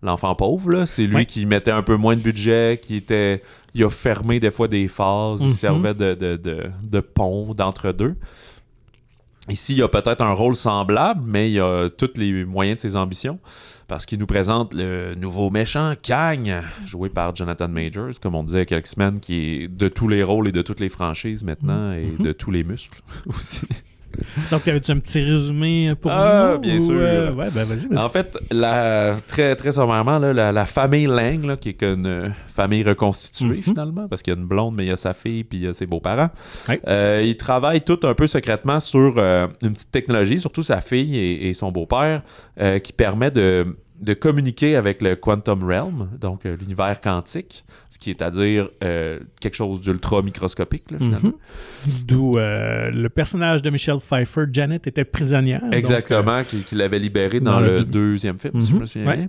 l'enfant pauvre. là. C'est lui Ouais. qui mettait un peu moins de budget, qui était... Il a fermé des fois des phases, il Mhm. servait de, de, de, de pont d'entre-deux. Ici, il y a peut-être un rôle semblable, mais il y a tous les moyens de ses ambitions. Parce qu'il nous présente le nouveau méchant, Kang, joué par Jonathan Majors, comme on disait il y a quelques semaines, qui est de tous les rôles et de toutes les franchises maintenant, et Mhm. de tous les muscles aussi. Donc, avais-tu un petit résumé pour Ah, nous? bien ou, sûr. euh, ouais, ben vas-y. En fait, la, très, très sommairement, là, la, la famille Lang, là, qui est une famille reconstituée Mhm. finalement, parce qu'il y a une blonde, mais il y a sa fille, puis il y a ses beaux-parents. Ouais. Euh, ils travaillent tout un peu secrètement sur euh, une petite technologie, surtout sa fille et, et son beau-père, qui permet de, de communiquer avec le Quantum Realm, donc euh, l'univers quantique, ce qui est à dire euh, quelque chose d'ultra microscopique, là, finalement. Mhm. D'où euh, le personnage de Michelle Pfeiffer, Janet, était prisonnière. donc, Exactement, qui, qui l'avait libéré dans, dans le, le- deuxième film, si je Mhm, me souviens ouais. bien.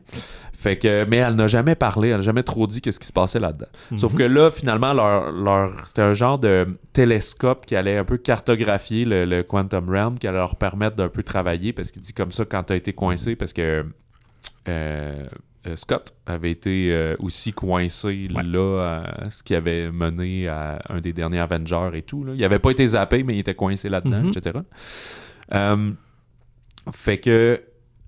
Fait que, mais elle n'a jamais parlé, elle n'a jamais trop dit qu'est-ce qui se passait là-dedans. Sauf mhm. que là, finalement, leur, leur- c'était un genre de télescope qui allait un peu cartographier le, le Quantum Realm, qui allait leur permettre d'un peu travailler, parce qu'il dit comme ça quand tu as été coincé, parce que euh, euh, Scott avait été euh, aussi coincé Ouais. là, à ce qui avait mené à un des derniers Avengers et tout. Là. Il avait pas été zappé, mais il était coincé là-dedans, Mhm. etc. Fait que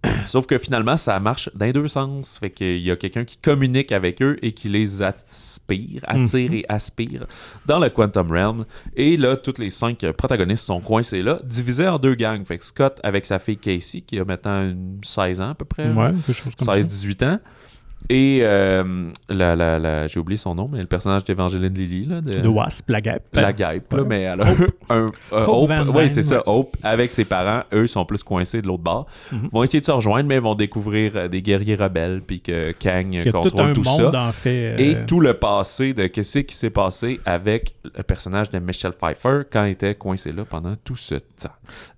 Sauf que finalement, ça marche dans les deux sens. Fait qu'il y a quelqu'un qui communique avec eux et qui les aspire, attire Mhm. et aspire dans le Quantum Realm. Et là, tous les cinq protagonistes sont coincés là, divisés en deux gangs. Fait que Scott avec sa fille Casey, qui a maintenant une 16 ans à peu près. Ouais, quelque chose comme ça. 16-18 ans. Et euh, la, la, la- j'ai oublié son nom, mais le personnage d'Evangeline Lilly, là, de, De Wasp, la guêpe. la guêpe, là, mais elle a un, un- Hope Hope, Van oui, c'est ça. Hope, avec ses parents, eux sont plus coincés de l'autre bord. Mhm. vont essayer de se rejoindre, mais ils vont découvrir euh, des guerriers rebelles, puis que Kang Il y a tout contrôle un tout, monde, ça. en fait. Et euh, tout le passé de qu'est-ce qui s'est passé avec le personnage de Michelle Pfeiffer quand il était coincé là pendant tout ce temps.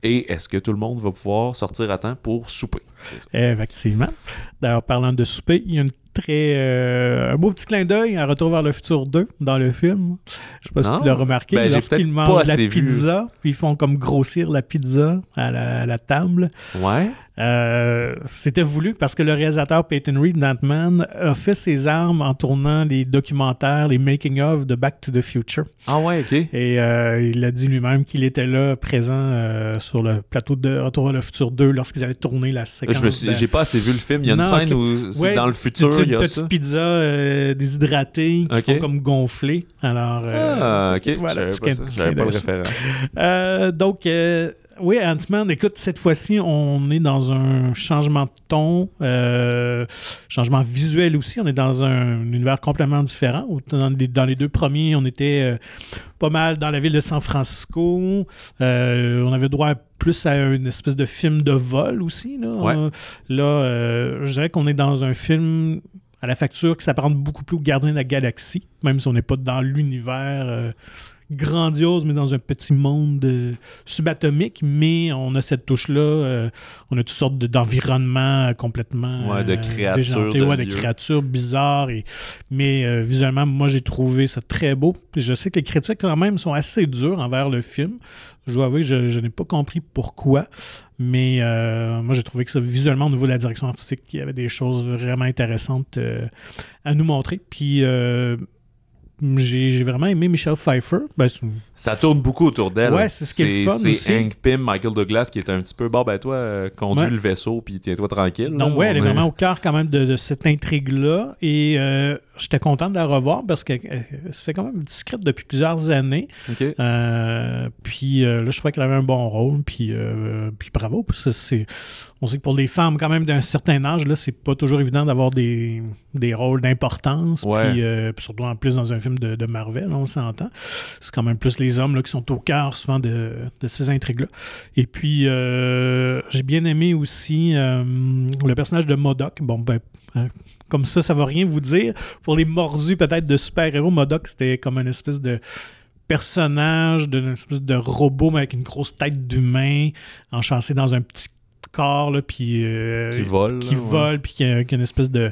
Et est-ce que tout le monde va pouvoir sortir à temps pour souper? Ça. Effectivement. D'ailleurs, parlant de souper, il y a une très, euh, un beau petit clin d'œil à Retour vers le futur 2 dans le film. Je sais pas si tu l'as remarqué. Ben, Lorsqu'ils mangent la vu. pizza, puis ils font comme grossir la pizza à la, à la table. Ouais. Euh, C'était voulu parce que le réalisateur Peyton Reed d'Ant-Man a fait ses armes en tournant les documentaires, les making-of de Back to the Future. Ah ouais, ok. Et euh, il a dit lui-même qu'il était là, présent euh, sur le plateau de Retour vers le futur 2 lorsqu'ils avaient tourné la séquence. Je me suis, de- j'ai pas assez vu le film. Il y a une scène où c'est Ouais, dans le futur, il y une a petite ça. pizza déshydratée qui Ok. font comme gonfler. Alors, Ah, ok. voilà, pas, ça. pas le référent. Donc, oui, Ant-Man, écoute, cette fois-ci, on est dans un changement de ton, euh, changement visuel aussi. On est dans un, univers complètement différent. Dans les, dans les deux premiers, on était euh, pas mal dans la ville de San Francisco. Euh, on avait droit plus à une espèce de film de vol aussi. Là, Ouais. Là euh, je dirais qu'on est dans un film à la facture qui s'apparente beaucoup plus au Gardien de la Galaxie, même si on n'est pas dans l'univers grandiose, mais dans un petit monde euh, subatomique, mais on a cette touche-là. euh, on a toutes sortes de- d'environnements complètement Ouais, de euh, créatures déjantés, de ouais, de lieux. créatures bizarres. Et, mais visuellement, moi, j'ai trouvé ça très beau. Je sais que les critiques, quand même, sont assez dures envers le film. Je dois avouer que je, je n'ai pas compris pourquoi. Mais euh, moi, j'ai trouvé que ça, visuellement, au niveau de la direction artistique, il y avait des choses vraiment intéressantes euh, à nous montrer. Puis euh, j'ai vraiment aimé Michelle Pfeiffer. Ben, Ça tourne beaucoup autour d'elle. Ouais, c'est ce qui est le fun C'est. Hank Pym, Michael Douglas qui est un petit peu, bon, ben toi, euh, conduis Ouais. le vaisseau puis tiens-toi tranquille. Donc, là. ouais, elle est vraiment au cœur quand même de, de cette intrigue-là. Et euh, j'étais content de la revoir parce qu'elle elle se fait quand même discrète depuis plusieurs années. Ok. Euh, puis euh, là, je trouvais qu'elle avait un bon rôle. Puis, euh, puis bravo. parce que on sait que pour les femmes, quand même d'un certain âge, là, c'est pas toujours évident d'avoir des, des rôles d'importance. Ouais. Puis, euh, puis surtout en plus dans un film de, de Marvel, on s'entend. C'est quand même plus les hommes là, qui sont au cœur souvent de, ces intrigues-là. Et puis, euh, j'ai bien aimé aussi euh, le personnage de Modoc. Bon, ben, euh, comme ça, ça va rien vous dire. Pour les mordus peut-être de super-héros, Modoc, c'était comme une espèce de personnage, d'une espèce de robot mais avec une grosse tête d'humain, enchâssé dans un petit corps, là, puis... euh, Qui vole. qui vole, puis qui a, une espèce de,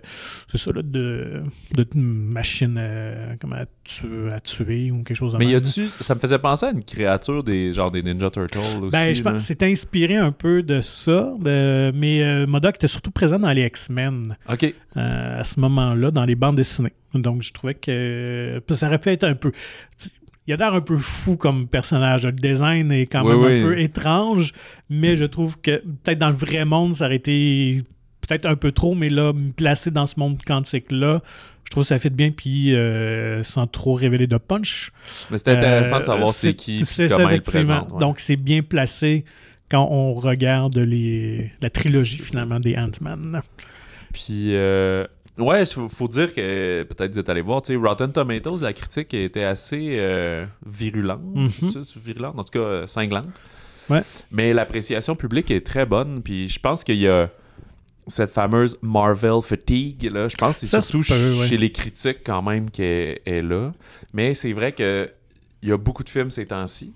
c'est ça, là, de, de machine euh, comme à, tuer, à tuer ou quelque chose de Mais y a-tu. Ça me faisait penser à une créature des genre des Ninja Turtles aussi. Ben, je pense que c'est inspiré un peu de ça, de- mais euh, Modoc était surtout présent dans les X-Men Ok. euh, à ce moment-là, dans les bandes dessinées. Donc, je trouvais que ça aurait pu être un peu. Il a l'air un peu fou comme personnage. Le design est quand même oui. un peu étrange, mais je trouve que peut-être dans le vrai monde, ça aurait été peut-être un peu trop, mais là, me placer dans ce monde quantique-là, je trouve que ça fait bien, puis euh, sans trop révéler de punch. Mais c'est intéressant de Euh, savoir c'est qui, c'est comment il présente. ouais. Donc, c'est bien placé quand on regarde les, la trilogie, finalement, des Ant-Man. Puis, euh, ouais, faut, faut dire que, peut-être vous êtes allé voir, tu sais, Rotten Tomatoes, la critique était assez euh, virulente. Ça, c'est virulente, en tout cas, euh, cinglante. Ouais. Mais l'appréciation publique est très bonne. Puis, je pense qu'il y a cette fameuse Marvel fatigue, là. Je pense que c'est surtout ouais. chez les critiques, quand même, qu'elle est là. Mais c'est vrai que il y a beaucoup de films ces temps-ci.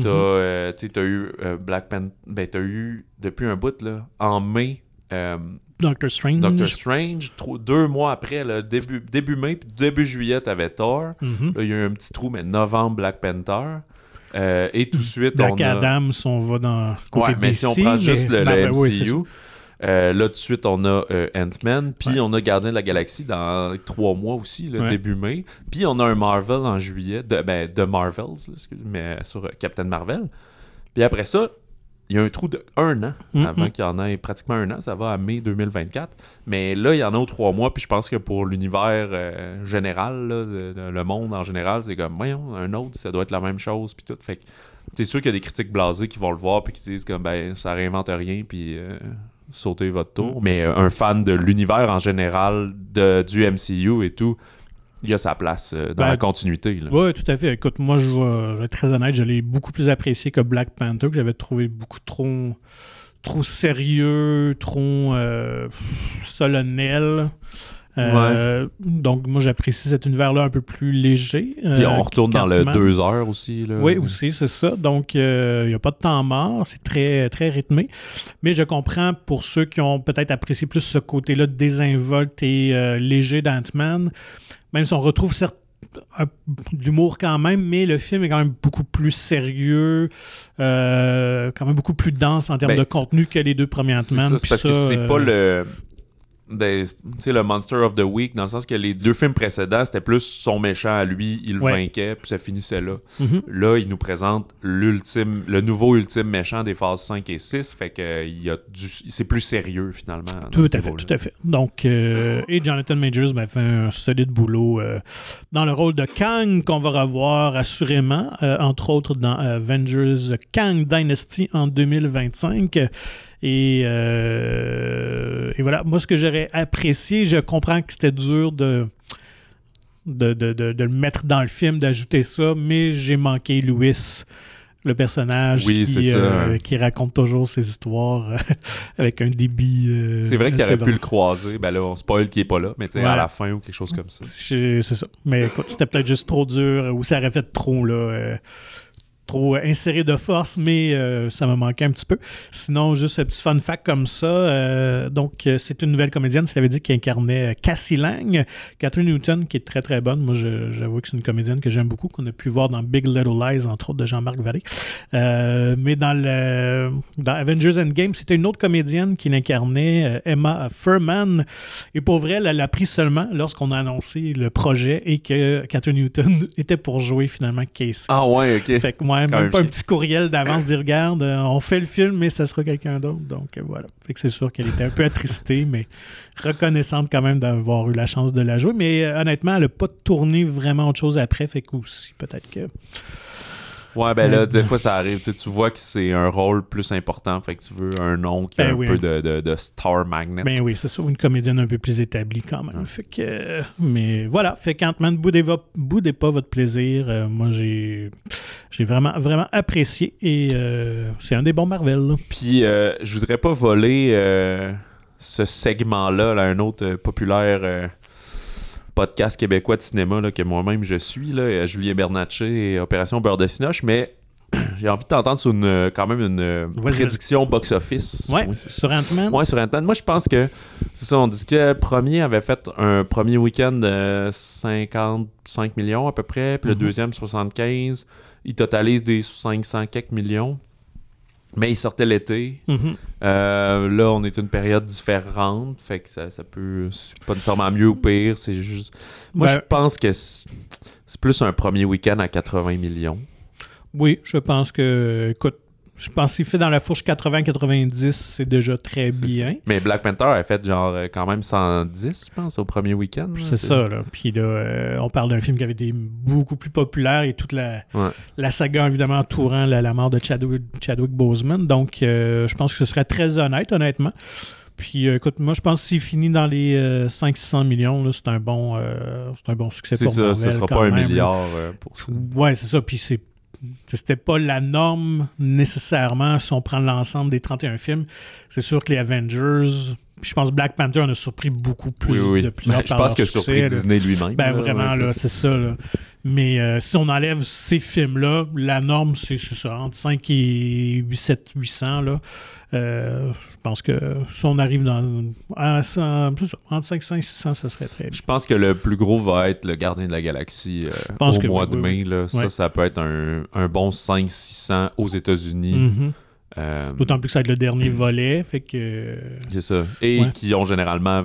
T'as euh, tu sais, t'as eu euh, Black Panther. Ben, t'as eu, depuis un bout, là, en mai, euh, Doctor Strange. Doctor Strange. Deux mois après, début, début mai, puis début juillet, t'avais Thor. Mhm. Là, il y a eu un petit trou, mais novembre, Black Panther. Euh, et tout de suite, Black on a... Adam, si on va dans côté Ouais, mais si on prend juste le, ben, le ben, oui, c'est MCU, euh, là, tout de suite, on a euh, Ant-Man, puis Ouais. on a Gardien de la Galaxie dans trois mois aussi, le Ouais. début mai. Puis on a un Marvel en juillet, de, ben, de Marvels, là, excuse, mais sur Captain Marvel. Puis après ça, il y a un trou de un an Mhm. avant qu'il y en ait pratiquement un an. Ça va à mai 2024. Mais là, il y en a aux trois mois. Puis je pense que pour l'univers euh, général, là, le monde en général, c'est comme, voyons, un autre, ça doit être la même chose. Puis tout. Fait que c'est sûr qu'il y a des critiques blasés qui vont le voir. Puis qui disent, comme, ben, ça réinvente rien. Puis euh, sautez votre tour. Mais euh, un fan de l'univers en général, de, du MCU et tout, il y a sa place euh, dans Ben, la continuité. Oui, tout à fait. Écoute, moi, je vais, je vais être très honnête, je l'ai beaucoup plus apprécié que Black Panther, que j'avais trouvé beaucoup trop, trop sérieux, trop euh, solennel. Euh, Donc, moi, j'apprécie cet univers-là un peu plus léger. Puis on retourne dans le deux heures aussi. Là. Oui, aussi, c'est ça. Donc, il n'y a pas de temps mort. C'est très, très rythmé. Mais je comprends pour ceux qui ont peut-être apprécié plus ce côté-là désinvolte et léger d'Ant-Man, même si on retrouve certes un- d'humour quand même, mais le film est quand même beaucoup plus sérieux, euh, quand même beaucoup plus dense en termes Ben, de contenu que les deux C'est Ant-Man. ça, c'est parce que c'est euh, pas le. Des- le Monster of the Week, dans le sens que les deux films précédents, c'était plus son méchant à lui, il Ouais. vainquait, puis ça finissait là. mhm. Là, il nous présente l'ultime, le nouveau ultime méchant des phases 5 et 6, fait que il a c'est plus sérieux finalement. Tout à fait, tout à fait. Donc, euh, et Jonathan Majors ben, fait un solide boulot euh, dans le rôle de Kang qu'on va revoir assurément, euh, entre autres dans Avengers Kang Dynasty en 2025. Et, euh, et voilà, moi ce que j'aurais apprécié, je comprends que c'était dur de, de, de, de- de le mettre dans le film, d'ajouter ça, mais j'ai manqué Louis, le personnage Oui, qui, euh, qui raconte toujours ses histoires euh, avec un débit. euh, C'est vrai qu'il aurait pu le croiser. Ben là, on spoil qu'il est pas là, mais tu sais, Ouais. à la fin ou quelque chose comme ça. C'est ça. Mais écoute, c'était peut-être juste trop dur ou ça aurait fait trop, là. Trop inséré de force, mais euh, ça m'a manqué un petit peu. Sinon, juste un petit fun fact comme ça. euh, donc, euh, c'est une nouvelle comédienne, ça veut dire qui incarnait Cassie Lang, Catherine Newton, qui est très très bonne. Moi, j'avoue que c'est une comédienne que j'aime beaucoup, qu'on a pu voir dans Big Little Lies, entre autres, de Jean-Marc Vallée. Euh, mais dans, le, dans Avengers Endgame, c'était une autre comédienne qui l'incarnait, Emma Furman. Et pour vrai, elle l'a pris seulement lorsqu'on a annoncé le projet et que Catherine Newton était pour jouer finalement Casey. Ah ouais, ok. Fait que moi, même même pas un petit courriel d'avance dire regarde, euh, on fait le film, mais ça sera quelqu'un d'autre. Donc euh, voilà. Fait que c'est sûr qu'elle était un peu attristée, mais reconnaissante quand même d'avoir eu la chance de la jouer. Mais euh, honnêtement, elle n'a pas tourné vraiment autre chose après. Fait que aussi, peut-être que. Ouais, ben là, des fois ça arrive. Tu vois que c'est un rôle plus important, fait que tu veux un nom qui a Ben un peu de, de, de star magnet. Ben oui, c'est ça, une comédienne un peu plus établie quand même. Fait que, euh, mais voilà, fait qu'Ant-Man, boudez, pas votre plaisir. Euh, moi, j'ai, j'ai vraiment, vraiment apprécié et euh, c'est un des bons Marvel. là. Puis, euh, je voudrais pas voler ce segment-là, là, un autre populaire podcast québécois de cinéma là, que moi-même je suis, là, euh, Julien Bernatchez et Opération Beurre de Cinoche, mais j'ai envie de t'entendre sur une, euh, quand même une euh, prédiction box-office. Ouais, Oui, sur Ant-Man. Ouais, sur Internet. Moi, je pense que c'est ça. On dit que le premier avait fait un premier week-end de 55 millions à peu près, puis le Mhm. deuxième 75. Il totalise des 500 quelques millions. Mais il sortait l'été. Mhm. Euh, là, on est une période différente. Fait que ça, ça peut. C'est pas nécessairement mieux ou pire. C'est juste. Moi, Ben- je pense que. c'est- C'est plus un premier week-end à 80 millions. Oui, je pense que, écoute, je pense qu'il fait dans la fourche 80-90, c'est déjà très bien. ça. Mais Black Panther a fait genre euh, quand même 110, je pense, au premier week-end. C'est ça, là. Puis là, euh, on parle d'un film qui avait été beaucoup plus populaire et toute la, Ouais. la saga, évidemment, entourant la, la mort de Chadwick, Chadwick Boseman. Donc, euh, je pense que ce serait très honnête, honnêtement. Puis, euh, écoute, moi, je pense que s'il finit dans les euh, 500-600 millions, là, c'est un, bon, euh, c'est un bon succès C'est pour ça, Marvel, ce sera pas un même, milliard pour ça. Ouais, c'est ça. Puis c'est c'était pas la norme nécessairement si on prend l'ensemble des 31 films. C'est sûr que les Avengers, je pense Black Panther en a surpris beaucoup plus oui, oui. de plusieurs Ben, je pense que succès, surpris là. Disney lui-même. Ben là, vraiment, ouais, là, c'est ça. là. Mais euh, si on enlève ces films-là, la norme, c'est ça, entre 5 et 8, 7, 800. Là. Euh, je pense que si on arrive dans. à 100, c'est ça, entre 500 et 600, ça serait très bien. Je pense que le plus gros va être le Gardien de la Galaxie euh, pense au que mois oui, de oui, mai. Là. Ça, Ouais. ça peut être un, un bon 500-600 aux États-Unis. Mhm. Euh, D'autant plus que ça va être le dernier volet. Fait que. c'est ça. Et Ouais. qui ont généralement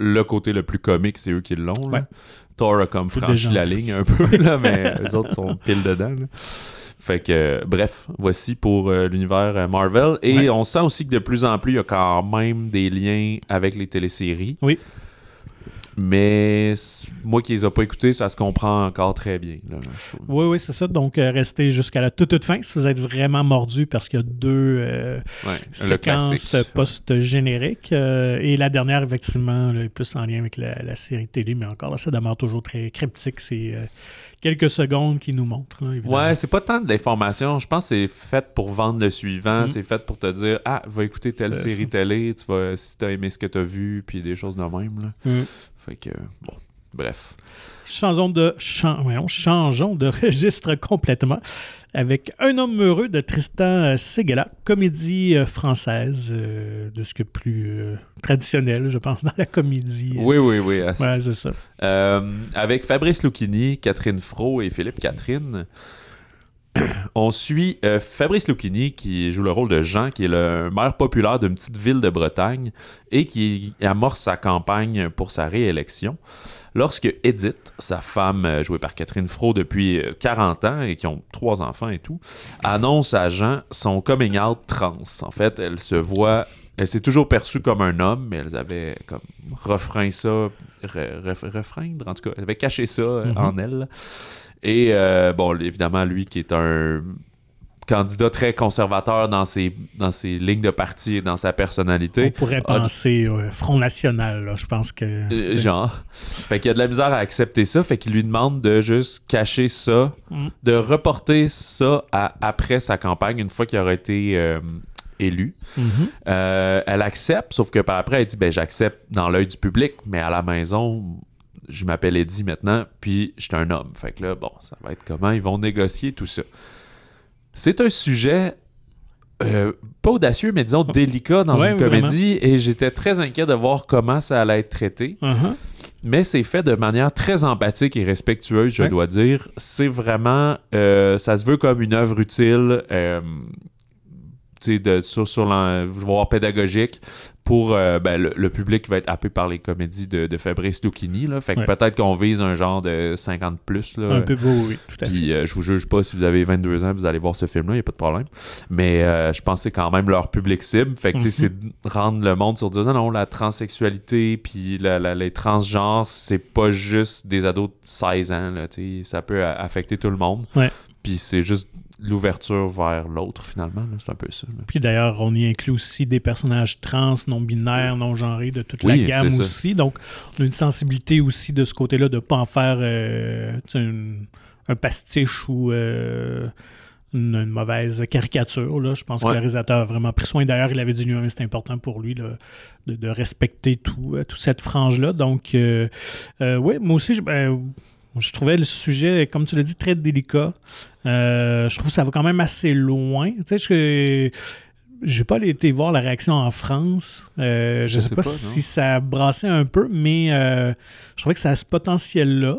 le côté le plus comique, c'est eux qui l'ont. Ouais. Thor a comme franchi la ligne un peu, là, mais les autres sont pile dedans. là. Fait que, euh, bref, voici pour euh, l'univers euh, Marvel. Et Ouais. on sent aussi que de plus en plus, il y a quand même des liens avec les téléséries. Oui. Mais moi qui les ai pas écoutés, ça se comprend encore très bien. là. Oui, oui, c'est ça. Donc, euh, restez jusqu'à la toute, toute fin si vous êtes vraiment mordu parce qu'il y a deux euh, Ouais, séquences post-génériques. euh, et la dernière, effectivement, là, est plus en lien avec la, la série télé, mais encore là, ça demeure toujours très cryptique. C'est quelques secondes qui nous montrent. là. Ouais, c'est pas tant de l'information. Je pense que c'est fait pour vendre le suivant. Mhm. C'est fait pour te dire Ah, va écouter telle série ça. télé. Tu vas, si t'as aimé ce que t'as vu, puis des choses de même. Là. Mm. Fait que, bon, bref. Changeons de, changeons de registre complètement avec Un homme heureux de Tristan euh, Segala, comédie euh, française, euh, de ce que plus euh, traditionnel, je pense, dans la comédie. Oui, oui, oui. Ouais, c'est ça. Euh, avec Fabrice Lucchini, Catherine Fro et Philippe Catherine. On suit euh, Fabrice Lucchini qui joue le rôle de Jean, qui est le maire populaire d'une petite ville de Bretagne et qui amorce sa campagne pour sa réélection. Lorsque Edith, sa femme euh, jouée par Catherine Fro depuis euh, 40 ans et qui ont trois enfants et tout, annonce à Jean son coming out trans. En fait, elle se voit, elle s'est toujours perçue comme un homme, mais elle avait comme refrain ça, re- ref- refreindre en tout cas, elle avait caché ça euh, Mhm. en elle. Et euh, bon, évidemment, lui qui est un candidat très conservateur dans ses, dans ses lignes de parti et dans sa On personnalité. pourrait Ah, penser euh, Front National, là, je pense que... Euh, genre. Fait qu'il a de la misère à accepter ça. Fait qu'il lui demande de juste cacher ça, Mm. de reporter ça à- après sa campagne, une fois qu'il aura été euh, élu. Mhm. Euh, elle accepte, sauf que par après, elle dit ben, J'accepte dans l'œil du public, mais à la maison, je m'appelle Eddie maintenant, puis je suis un homme. Fait que là, bon, ça va être comment ils vont négocier tout ça. C'est un sujet. euh, pas audacieux, mais disons délicat dans Ouais, une vraiment. comédie, et j'étais très inquiet de voir comment ça allait être traité. Mhm. Mais c'est fait de manière très empathique et respectueuse, je Ouais. dois dire. C'est vraiment. euh, ça se veut comme une œuvre utile, euh, de- sur, sur voire pédagogique pour euh, ben, le, le public qui va être happé par les comédies de, de Fabrice Lucchini. Là. Fait que Ouais. peut-être qu'on vise un genre de 50 plus. Là. Un peu beau, oui, tout à fait. Puis euh, je vous juge pas si vous avez 22 ans, vous allez voir ce film-là, il n'y a pas de problème. Mais euh, je pense que c'est quand même leur public cible. Fait que sais, Mhm. c'est de rendre le monde sur dire non, non, la transsexualité puis la- la- les transgenres, c'est pas juste des ados de 16 ans. Là, ça peut affecter tout le monde. Ouais. Puis c'est juste l'ouverture vers l'autre finalement. C'est un peu ça. là. Puis d'ailleurs, on y inclut aussi des personnages trans, non-binaires, non-genrés, de toute la gamme aussi. Donc, on a une sensibilité aussi de ce côté-là de ne pas en faire euh, une- un pastiche ou euh, une, une mauvaise caricature. Là. Je pense que le réalisateur a vraiment pris soin. D'ailleurs, il avait dit lui-même c'était important pour lui là, de, de respecter tout, euh, toute cette frange-là. Donc, oui, moi aussi, je, ben, je trouvais le sujet, comme tu l'as dit, très délicat. Euh, je trouve que ça va quand même assez loin. Tu sais, je j'ai pas été voir la réaction en France. Euh, je, Je sais, sais pas, si ça brassait un peu, mais euh, je trouvais que ça a ce potentiel-là.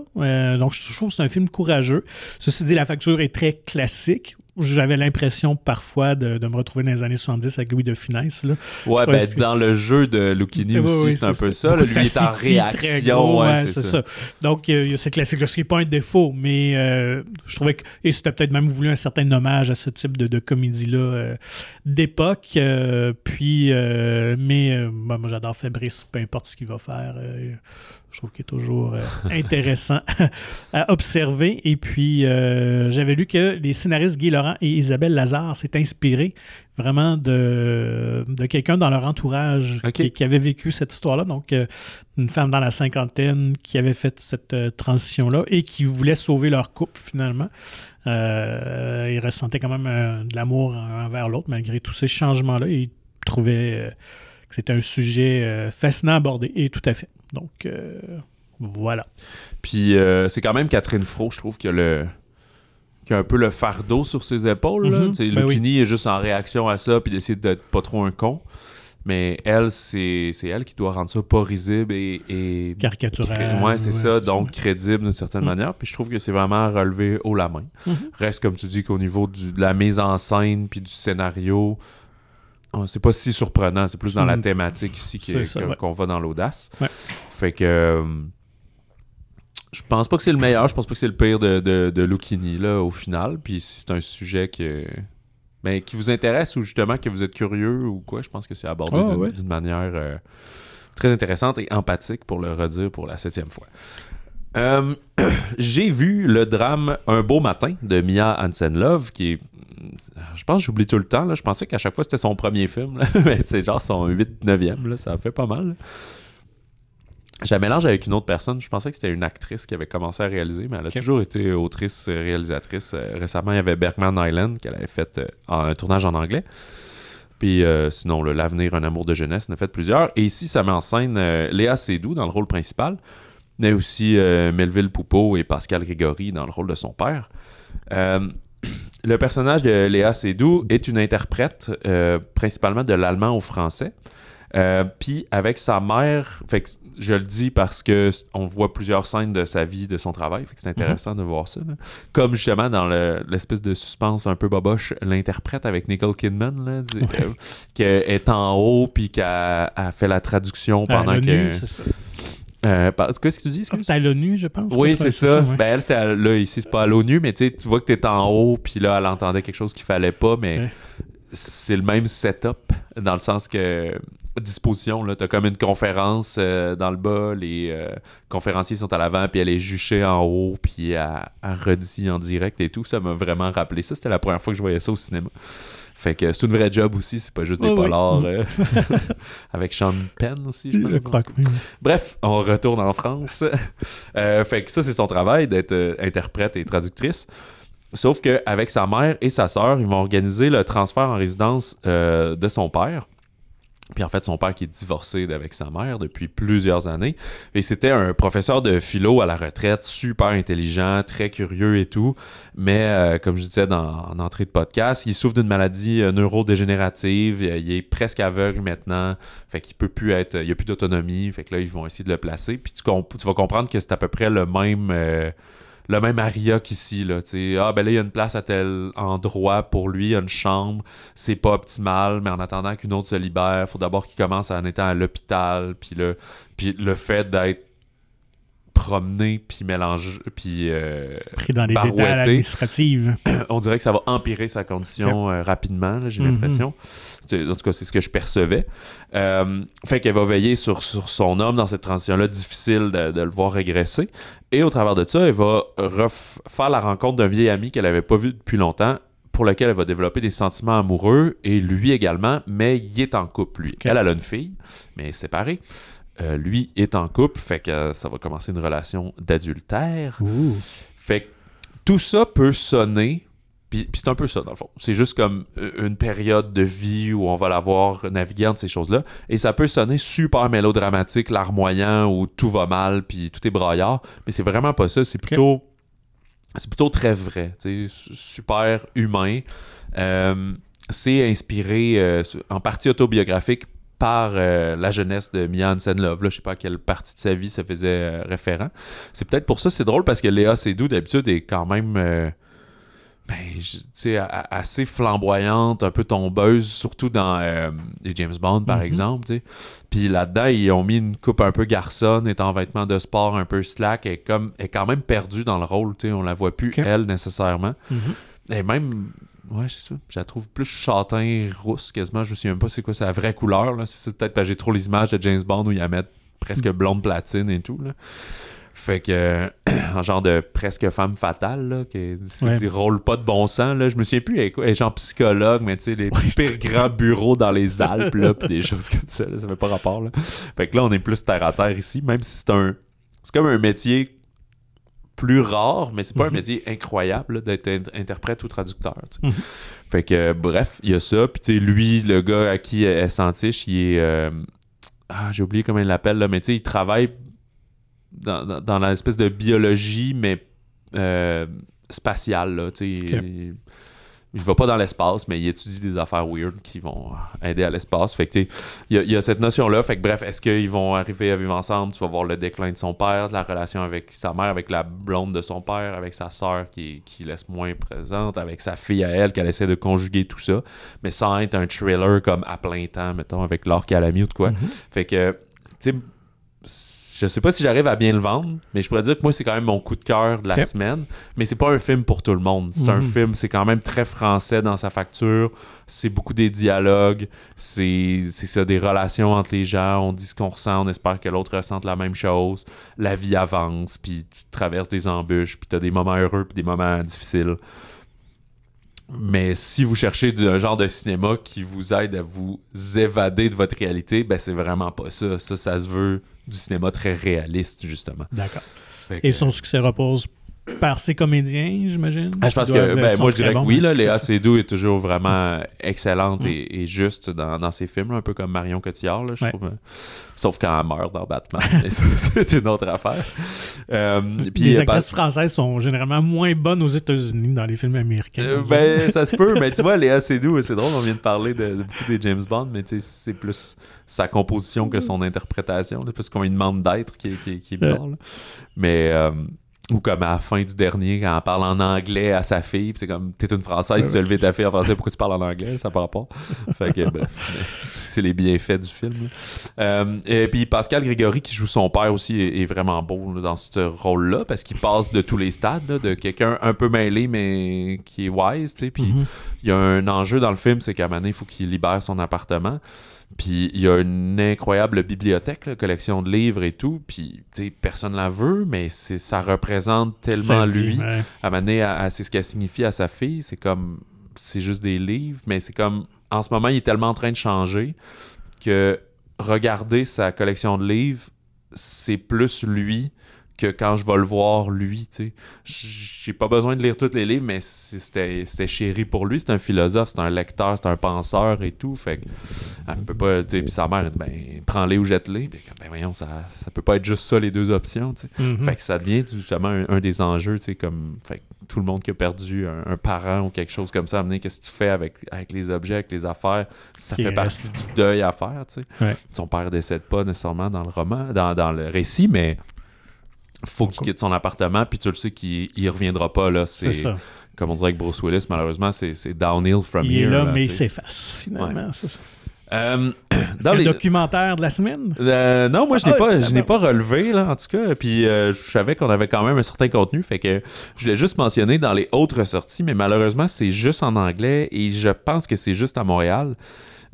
Donc, je trouve que c'est un film courageux. Ceci dit, la facture est très classique. J'avais l'impression parfois de, de me retrouver dans les années 70 avec Louis de Finesse. Là. Ouais, ben, que dans le jeu de Lucchini Oui, aussi, oui, c'est un peu ça. Là. Lui est en réaction. gros, ouais, c'est ça. Donc, il y a cette classique-là, ce qui n'est pas un défaut, mais euh, je trouvais que. Et c'était peut-être même voulu un certain hommage à ce type de, de comédie-là euh, d'époque. euh, puis, mais moi, j'adore Fabrice, peu importe ce qu'il va faire. Je trouve qu'il est toujours euh, intéressant à observer. Et puis, euh, j'avais lu que les scénaristes Guy Laurent et Isabelle Lazare s'est inspirés vraiment de, de quelqu'un dans leur entourage qui, qui avait vécu cette histoire-là. Donc, euh, une femme dans la cinquantaine qui avait fait cette transition-là et qui voulait sauver leur couple finalement. Ils ressentaient quand même de l'amour envers l'autre malgré tous ces changements-là et ils trouvaient que c'était un sujet fascinant à aborder. Et tout à fait. Donc, euh, voilà. Puis euh, c'est quand même Catherine Fro, je trouve, qui a, le... qui a un peu le fardeau sur ses épaules. Ben Lucchini est juste en réaction à ça, puis d'essayer d'être pas trop un con. Mais elle, c'est elle qui doit rendre ça pas risible et. et Caricatural. Ouais, c'est ça, donc ça. crédible d'une certaine Mhm. manière. Puis je trouve que c'est vraiment relevé haut la main. Mhm. Reste, comme tu dis, qu'au niveau du- de la mise en scène puis du scénario, oh, c'est pas si surprenant. C'est plus dans la Mhm. thématique ici que- ouais. qu'on va dans l'audace. Ouais. Fait que. euh, je pense pas que c'est le meilleur, je pense pas que c'est le pire de, de, de Lucchini, là, au final. Puis si c'est un sujet que. Ben, qui vous intéresse ou justement que vous êtes curieux ou quoi, je pense que c'est abordé Ah, d'une ouais. manière euh, très intéressante et empathique pour le redire pour la septième fois. Euh, J'ai vu le drame Un beau matin de Mia Hansen-Love, qui est. Je pense que j'oublie tout le temps. Là. Je pensais qu'à chaque fois c'était son premier film, là. mais c'est genre son 8-9e. Là. Ça fait pas mal. là. Je la mélange avec une autre personne. Je pensais que c'était une actrice qui avait commencé à réaliser, mais elle a toujours été autrice, réalisatrice. Euh, récemment, il y avait Bergman Island qu'elle avait fait euh, en un tournage en anglais. Puis euh, sinon, L'avenir, un amour de jeunesse, en a fait plusieurs. Et ici, ça met en scène euh, Léa Seydoux dans le rôle principal, mais aussi euh, Melville Poupeau et Pascal Grégory dans le rôle de son père. Le personnage de Léa Seydoux est une interprète principalement de l'allemand au français. Puis avec sa mère, fait je le dis parce que on voit plusieurs scènes de sa vie, de son travail, fait que c'est intéressant de voir ça. là. Comme justement dans le- l'espèce de suspense un peu boboche, l'interprète avec Nicole Kidman, là, euh, qui est en haut puis qui a, fait la traduction pendant que. c'est ça. Euh, par- Qu'est-ce que tu dis? C'est à l'ONU, je pense. Oui, que- c'est ça. ouais. Ben, elle, c'est là, ici, c'est pas à l'ONU, mais tu vois que t'es en haut, puis là, elle entendait quelque chose qu'il fallait pas, mais Ouais. C'est le même setup, dans le sens que disposition, là, t'as comme une conférence euh, dans le bas, les euh, conférenciers sont à l'avant, puis elle est juchée en haut, puis elle, elle redit en direct et tout. Ça m'a vraiment rappelé ça. C'était la première fois que je voyais ça au cinéma. Fait que c'est une vraie job aussi, c'est pas juste des polars Mm. euh, avec Sean Penn aussi, je, Je crois que oui. Bref, on retourne en France. Fait que ça, c'est son travail d'être interprète et traductrice. Sauf qu'avec sa mère et sa sœur, ils vont organiser le transfert en résidence euh, de son père. Puis en fait, son père qui est divorcé d'avec sa mère depuis plusieurs années. Et c'était un professeur de philo à la retraite, super intelligent, très curieux et tout. Mais euh, comme je disais dans, en entrée de podcast, il souffre d'une maladie euh, neurodégénérative. Il, est presque aveugle maintenant. Fait qu'il peut plus être. Il n'y a plus d'autonomie. Fait que là, ils vont essayer de le placer. Puis tu, vas comprendre que c'est à peu près le même. Le même aria qu'ici, là, tu sais. Ah, ben là, il y a une place à tel endroit pour lui, il y a une chambre, c'est pas optimal, mais en attendant qu'une autre se libère, faut d'abord qu'il commence en étant à l'hôpital, puis le, puis le fait d'être promené, puis mélangé, puis euh, Pris dans les détails administratifs. on dirait que ça va empirer sa condition euh, rapidement, j'ai Mhm. l'impression. En tout cas, c'est ce que je percevais. Euh, fait qu'elle va veiller sur, sur son homme dans cette transition-là difficile de, de le voir régresser. Et au travers de ça, elle va faire la rencontre d'un vieil ami qu'elle avait pas vu depuis longtemps pour lequel elle va développer des sentiments amoureux et lui également, mais il est en couple, lui. Elle, elle a une fille, mais elle est séparée. Euh, lui est en couple, fait que euh, ça va commencer une relation d'adultère. Fait que tout ça peut sonner, puis, c'est un peu ça dans le fond. C'est juste comme euh, une période de vie où on va la voir naviguer entre ces choses-là. Et ça peut sonner super mélodramatique, larmoyant, où tout va mal, puis tout est braillard. Mais c'est vraiment pas ça. C'est plutôt, c'est plutôt très vrai. super humain. Euh, c'est inspiré en partie autobiographique par euh, la jeunesse de Mia Hansen-Love. Là, je sais pas à quelle partie de sa vie ça faisait euh, référent. C'est peut-être pour ça c'est drôle parce que Léa Seydoux d'habitude est quand même euh, ben, assez flamboyante, un peu tombeuse, surtout dans les James Bond, par Mhm. exemple. Puis là-dedans, ils ont mis une coupe un peu garçonne, est en vêtements de sport un peu slack, et comme est quand même perdue dans le rôle, tu sais, on la voit plus, elle, nécessairement. Mhm. Et même, ouais, c'est ça, je la trouve plus châtain rousse, quasiment, je me souviens même pas c'est quoi sa vraie couleur, là. C'est ça, peut-être parce que j'ai trop les images de James Bond où ils la mettent presque blonde platine et tout, là. Fait que, en genre de presque femme fatale, là, qui Ouais. des rôles pas de bon sens, là. Je me souviens plus, elle est quoi, elle est genre psychologue, mais tu sais, les pires grands bureaux dans les Alpes, là, pis des choses comme ça, là, ça fait pas rapport, là. Fait que là, on est plus terre à terre ici, même si c'est un. C'est comme un métier plus rare, mais c'est pas un Mhm. métier incroyable d'être in- interprète ou traducteur. Mhm. Fait que, euh, bref, il y a ça. Puis, tu sais, lui, le gars à qui elle s'entiche, il est. euh, Ah, j'ai oublié comment il l'appelle, là, mais tu sais, il travaille dans, dans, dans l'espèce de biologie, mais euh, spatiale, là. Tu sais, il, il va pas dans l'espace, mais il étudie des affaires weird qui vont aider à l'espace. Fait que, il y, a- il y a cette notion-là. Fait que, bref, est-ce qu'ils vont arriver à vivre ensemble? Tu vas voir le déclin de son père, de la relation avec sa mère, avec la blonde de son père, avec sa sœur qui, qui laisse moins présente, avec sa fille à elle, qu'elle essaie de conjuguer tout ça, mais sans être un thriller comme à plein temps, mettons, avec l'or qu'elle a mis ou de quoi. Mhm. Fait que, tu sais, je sais pas si j'arrive à bien le vendre, mais je pourrais dire que moi, c'est quand même mon coup de cœur de la semaine. Mais c'est pas un film pour tout le monde. C'est un Mhm. film, c'est quand même très français dans sa facture. C'est beaucoup des dialogues. C'est c'est ça, des relations entre les gens. On dit ce qu'on ressent, on espère que l'autre ressente la même chose. La vie avance, puis tu traverses des embûches, puis t'as des moments heureux, puis des moments difficiles. Mais si vous cherchez du- un genre de cinéma qui vous aide à vous évader de votre réalité, ben c'est vraiment pas ça. Ça, ça se veut du cinéma très réaliste, justement. D'accord. Et son succès repose par ses comédiens, j'imagine? Ah, je pense que, ben, moi, je dirais que oui. hein, Là, Léa. Seydoux est toujours vraiment excellente Mm. et, et juste dans, dans ses films, là, un peu comme Marion Cotillard, là, je Ouais. trouve. euh, Sauf quand elle meurt dans Batman. C'est une autre affaire. Euh, puis, les actrices pas- françaises sont généralement moins bonnes aux États-Unis dans les films américains. Euh, ben, ça se peut, mais tu vois, Léa Seydoux, c'est drôle, on vient de parler de, de beaucoup des James Bond, mais tu sais, c'est plus sa composition que son interprétation, là, parce qu'on lui demande d'être qui, est- qui est- qui est bizarre. Mais, euh, ou comme à la fin du dernier, quand elle parle en anglais à sa fille, c'est comme, t'es une Française, tu as ouais, levé ta fille en français, pourquoi tu parles en anglais? Ça part pas. Fait que, bref, c'est les bienfaits du film. Euh, et puis Pascal Grégory, qui joue son père aussi, est, est vraiment beau là, dans ce rôle-là, parce qu'il passe de tous les stades, là, de quelqu'un un peu mêlé, mais qui est wise, tu sais, puis Mhm. il y a un enjeu dans le film, c'est qu'à un moment donné, il faut qu'il libère son appartement. Puis il y a une incroyable bibliothèque, là, collection de livres et tout. Puis personne la veut, mais c'est ça représente tellement lui. ouais. À un moment donné, à- à- c'est ce qu'elle signifie à sa fille. C'est comme, c'est juste des livres, mais c'est comme, en ce moment, il est tellement en train de changer que regarder sa collection de livres, c'est plus lui que quand je vais le voir lui, tu sais. J'ai pas besoin de lire tous les livres, mais c'était chéri pour lui. C'est un philosophe, c'est un lecteur, c'est un penseur et tout. Fait que, elle peut pas, tu sais. Puis sa mère, elle dit, ben, prends-les ou jette-les. Puis, ben, voyons, ça, ça peut pas être juste ça, les deux options, tu sais. Mhm. Fait que ça devient justement un, un des enjeux, tu sais, comme fait que tout le monde qui a perdu un, un parent ou quelque chose comme ça, amener qu'est-ce que tu fais avec, avec les objets, avec les affaires, ça fait partie du deuil à faire, tu sais. Ouais. Son père décède pas nécessairement dans le roman, dans, dans le récit, mais faut qu'il quitte son appartement, puis tu le sais qu'il il reviendra pas, là. C'est ça. comme on dirait avec Bruce Willis, malheureusement, c'est, downhill from Il est here. là, mais il s'efface, finalement. c'est ça. Euh, dans le les- documentaire de la semaine? Euh, non, moi je n'ai Ah, pas, je n'ai pas relevé là, en tout cas. Puis euh, je savais qu'on avait quand même un certain contenu, fait que je l'ai juste mentionné dans les autres sorties, mais malheureusement c'est juste en anglais et je pense que c'est juste à Montréal.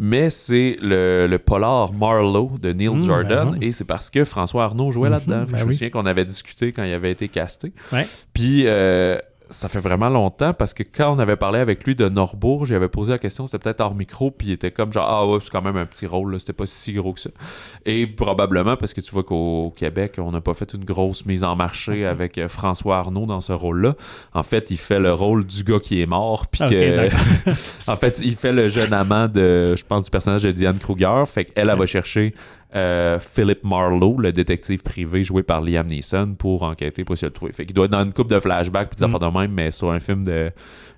Mais c'est le, le polar Marlowe de Neil Mmh, Jordan ben et c'est parce que François Arnaud jouait Mhm, là-dedans. ben je me oui. souviens qu'on avait discuté quand il avait été casté. Ouais. Puis euh, ça fait vraiment longtemps parce que quand on avait parlé avec lui de Norbourg, j'avais posé la question, c'était peut-être hors micro, puis il était comme genre Ah ouais, c'est quand même un petit rôle, là, c'était pas si gros que ça. Et probablement parce que tu vois qu'au Québec, on n'a pas fait une grosse mise en marché Mhm. avec euh, François Arnaud dans ce rôle-là. En fait, il fait le rôle du gars qui est mort, puis que. en fait, il fait le jeune amant de, je pense, du personnage de Diane Kruger. Fait qu'elle, elle va chercher euh, Philip Marlowe, le détective privé joué par Liam Neeson, pour enquêter, pour essayer de le trouver. Fait qu'il doit être dans une coupe de flashbacks, puis des Mm. affaires de même, mais sur un film de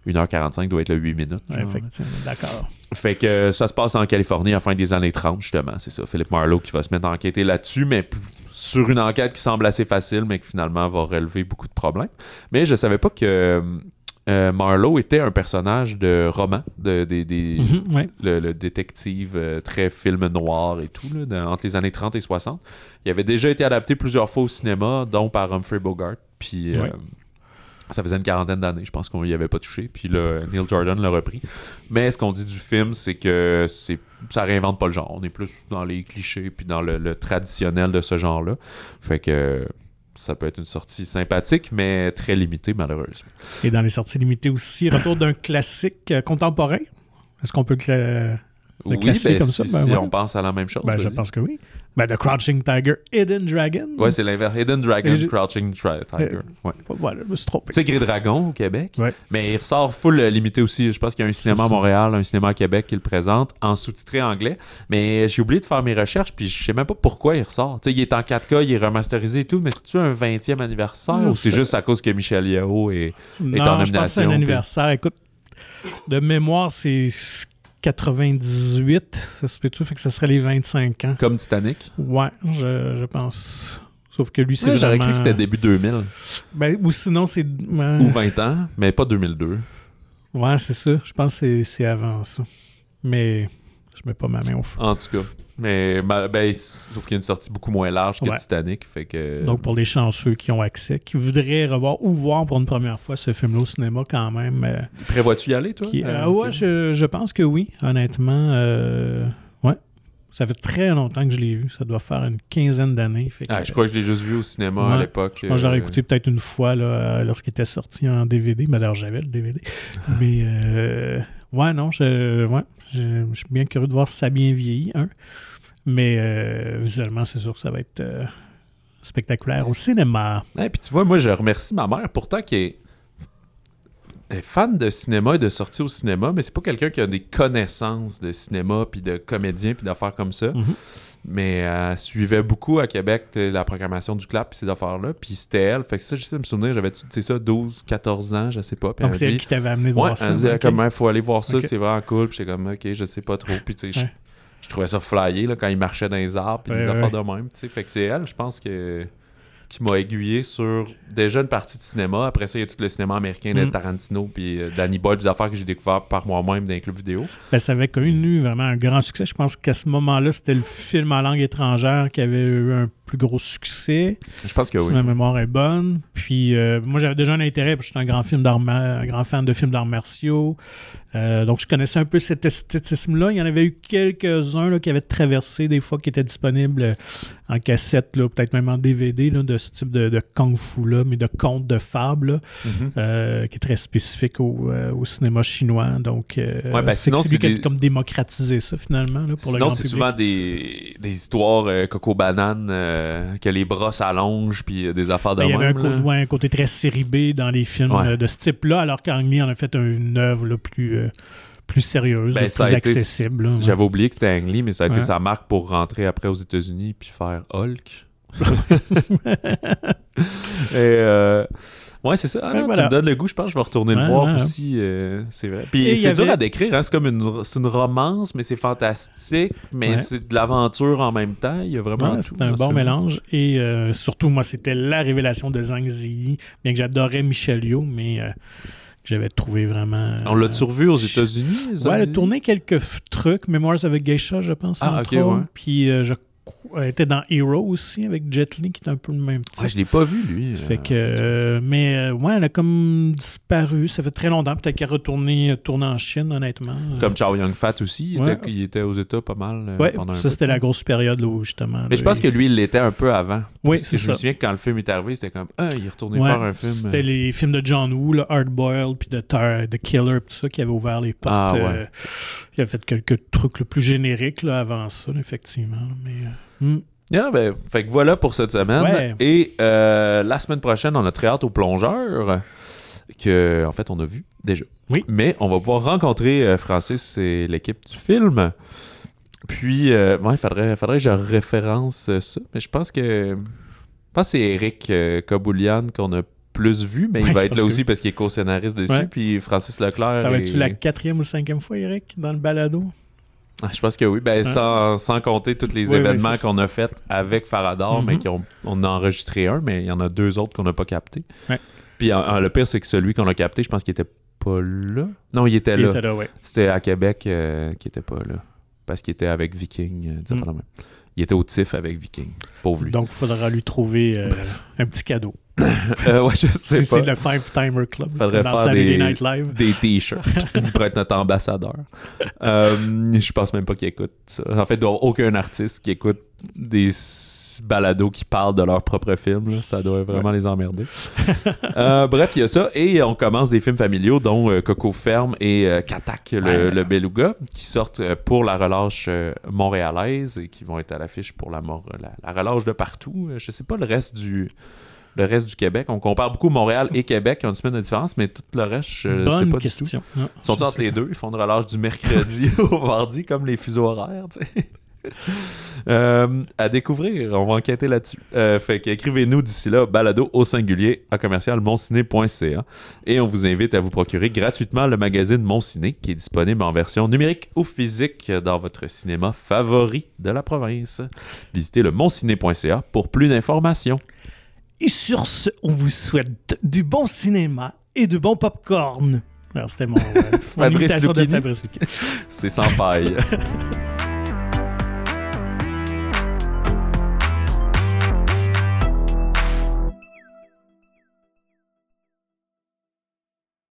1h45, doit être le 8 minutes. Genre. effectivement, d'accord. Fait que euh, ça se passe en Californie à la fin des années 30, justement. C'est ça. Philip Marlowe qui va se mettre à enquêter là-dessus, mais sur une enquête qui semble assez facile, mais qui finalement va relever beaucoup de problèmes. Mais je savais pas que euh, Marlowe était un personnage de roman, de, des- des- Mhm, ouais. le, le détective euh, très film noir et tout, là, dans- entre les années 30 et 60. Il avait déjà été adapté plusieurs fois au cinéma, dont par Humphrey Bogart. Puis euh, ça faisait une quarantaine d'années, je pense qu'on y avait pas touché. Puis là, Neil Jordan l'a repris. Mais ce qu'on dit du film, c'est que c'est ça réinvente pas le genre. On est plus dans les clichés puis dans le, le traditionnel de ce genre-là. Fait que ça peut être une sortie sympathique, mais très limitée, malheureusement. Et dans les sorties limitées aussi, retour d'un classique euh, contemporain? Est-ce qu'on peut Oui, ben, comme si, ça, ben si ouais. on pense à la même chose. Ben, je pense que oui. Ben, The Crouching Tiger, Hidden Dragon. Ouais, c'est l'inverse. Hidden Dragon, Crouching Tiger. Ouais. Voilà, je me suis trompé. Tigre et Dragon au Québec. Ouais. Mais il ressort full euh, limité aussi. Je pense qu'il y a un cinéma à. Montréal, un cinéma à Québec qui le présente en sous-titré anglais. Mais j'ai oublié de faire mes recherches, puis je sais même pas pourquoi il ressort. Tu sais, il est en 4K, il est remasterisé et tout, mais c'est-tu un 20e anniversaire Non, ou c'est juste à cause que Michel Yeo est. non, en je pense que c'est un nomination, puis- anniversaire. Écoute, de mémoire, c'est 98. Ça se peut-tu? Fait que ça serait les 25 ans. Comme Titanic. Ouais, je, je pense. Sauf que lui, c'est Ouais, J'aurais vraiment... cru que c'était début 2000 Ben, ou sinon, c'est... ou 20 ans, mais pas 2002. Ouais, c'est ça. Je pense que c'est- avant ça. Mais mets pas ma main au feu. En tout cas. Mais ma- ben, sauf qu'il y a une sortie beaucoup moins large que Ouais. Titanic. Fait que. Donc, pour les chanceux qui ont accès, qui voudraient revoir ou voir pour une première fois ce film-là au cinéma, quand même. euh, Prévois-tu y aller, toi? qui- Euh, Ah ouais, je, je pense que oui, honnêtement. euh. Ça fait très longtemps que je l'ai vu. Ça doit faire une quinzaine d'années. Que, Ah, je crois que je l'ai juste vu au cinéma Ouais. à l'époque. Moi, j'aurais euh, écouté peut-être une fois lorsqu'il était sorti en DVD. Mais d'ailleurs, j'avais le DVD. Mais euh, ouais, non, je, ouais, je, je suis bien curieux de voir si ça a bien vieilli. Un. Mais euh, visuellement, c'est sûr que ça va être euh, spectaculaire au cinéma. Ouais, puis tu vois, moi, je remercie ma mère, pourtant, qui est, est fan de cinéma et de sorties au cinéma, mais c'est pas quelqu'un qui a des connaissances de cinéma, puis de comédiens, puis d'affaires comme ça. Mhm. Mais elle suivait beaucoup à Québec la programmation du clap, puis ces affaires-là. Puis c'était elle. Fait que ça, j'essaie de me souvenir, j'avais, tu sais ça, 12, 14 ans, je sais pas. Puis Donc, c'est elle qui t'avait amené de Ouais, voir ça. elle disait ok. comme il faut aller voir ça, c'est vraiment cool. Puis j'étais comme ok, je sais pas trop. Puis tu sais, je- Ouais. je, trouvais ça flyé là, quand il marchait dans les arbres puis des Ouais, affaires ouais. de même. tu sais. Fait que c'est elle, je pense que qui m'a aiguillé sur déjà une partie de cinéma. Après ça, il y a tout le cinéma américain de Mm. Tarantino puis euh, Danny Boyle, des affaires que j'ai découvert par moi-même dans les clubs vidéo. Ben, ça avait connu vraiment un grand succès. Je pense qu'à ce moment-là, c'était le film en langue étrangère qui avait eu un plus gros succès. Je pense que si oui. ma mémoire est bonne. Puis euh, moi, j'avais déjà un intérêt, parce que j'étais un grand, film un grand fan de films d'arts martiaux. Euh, donc, je connaissais un peu cet esthétisme-là. Il y en avait eu quelques-uns qui avaient traversé, des fois, qui étaient disponibles en cassette, peut-être même en DVD, là, de ce type de, de kung-fu-là, mais de contes de fables, là, Mhm. euh, qui est très spécifique au, au cinéma chinois. Donc, Ouais, ben, c'est lui qui a comme démocratisé ça, finalement, là, pour le Sinon, c'est souvent des, des histoires coco-banane, euh, que les bras s'allongent, puis des affaires de il y avait un, côté, ouais, un côté très série B dans les films Ouais. de ce type-là, alors qu'Ang Lee en a fait une œuvre là, plus, euh, plus sérieuse, Ben, là, plus été- accessible. ouais. J'avais oublié que c'était Ang Lee, mais ça a été sa marque pour rentrer après aux États-Unis puis faire Hulk. Et euh, ouais, c'est ça. Ah, non, voilà. Tu me donnes le goût, je pense que je vais retourner le voir aussi. euh, c'est vrai. Puis c'est dur à décrire, hein, c'est comme une, c'est une romance, mais c'est fantastique, mais c'est de l'aventure en même temps. Il y a vraiment tout c'est un bon mélange. Et euh, surtout, moi, c'était la révélation de Zhang Ziyi, bien que j'adorais Michel Yeoh, mais euh, que j'avais trouvé vraiment... On l'a euh, toujours vu aux États-Unis? Ouais, elle a tourné quelques trucs, Memoirs avec Geisha, je pense, Ah, entre ok, ouais. Puis euh, je était dans Hero aussi, avec Jet Li, qui est un peu le même type. Ouais, je l'ai pas vu, lui. Fait euh, que, euh, mais euh, ouais, elle a comme disparu. Ça fait très longtemps. Peut-être qu'elle est retournée euh, tourner en Chine, honnêtement. Comme Chow Young Fat aussi, il, Ouais. était, il était aux États pas mal euh, ouais, pendant ça c'était la grosse période là, où justement. Mais je pense que lui, il l'était un peu avant. oui, c'est je me ça. souviens que quand le film est arrivé, c'était comme Ah, il est retourné faire un film. C'était euh, les films de John Woo, le Hard Boiled, puis de Tar- The Killer, tout ça, qui avait ouvert les portes. Ah, ouais. euh, il a fait quelques trucs là, plus génériques là, avant ça, effectivement. Mais, euh, hmm. Ah, ben, fait que voilà pour cette semaine. Ouais. Et euh, la semaine prochaine, on a très hâte au plongeur, que en fait on a vu déjà. Oui. Mais on va pouvoir rencontrer euh, Francis et l'équipe du film. Puis, euh, ouais, il faudrait, faudrait que je référence euh, ça. Mais je pense que. Je pense que c'est Eric euh, Kaboulian qu'on a plus vu, mais Ouais, il va être là que aussi parce qu'il est co-scénariste dessus. Ouais. Puis Francis Leclerc. Ça va être la quatrième ou cinquième fois, Eric, dans le balado? Ah, Je pense que oui. Ben, Hein? sans, sans compter tous les Oui, événements qu'on a faits avec Faradar, mais Mhm. qui ont, on a enregistré un, mais il y en a deux autres qu'on n'a pas captés. Ouais. Puis en- en- le pire, c'est que celui qu'on a capté, je pense qu'il était pas là. Non, il était Il là. était là, ouais. C'était à Québec euh, qui était pas là. Parce qu'il était avec Viking. euh, Mm. même. Il était au TIFF avec Viking. Pauvre lui. Donc, il faudra lui trouver euh, un petit cadeau. Euh, ouais, je sais Si pas. c'est le Five Timer Club Faudrait dans faire des- Night Live. Des t-shirts. Il pourrait être notre ambassadeur. Euh, je pense même pas qu'il écoute ça. En fait, il doit aucun artiste qui écoute des balados qui parlent de leur propre film. là. Ça doit vraiment les emmerder. Euh, bref, il y a ça. Et on commence des films familiaux, dont euh, Coco Ferme et euh, Katak, le, Ouais. le Beluga, qui sortent pour la relâche montréalaise et qui vont être à l'affiche pour la, mor- la, la relâche de partout. Je sais pas le reste du... Le reste du Québec, on compare beaucoup Montréal et Québec, qui ont une semaine de différence, mais tout le reste, je sais Bonne pas du tout. question. Non, Ils sont entre sais les deux? Ils font une relâche du mercredi au mardi, comme les fuseaux horaires, tu sais. Euh, à découvrir, on va enquêter là-dessus. Euh, fait qu'écrivez-nous d'ici là, balado au singulier à commercial monciné.ca et on vous invite à vous procurer gratuitement le magazine Mon Ciné qui est disponible en version numérique ou physique dans votre cinéma favori de la province. Visitez le monciné.ca pour plus d'informations. Et sur ce, on vous souhaite du bon cinéma et du bon popcorn. Alors, c'était mon, euh, mon Fabrice imitation de Lucchini. Fabrice Lucchini. C'est sans faille.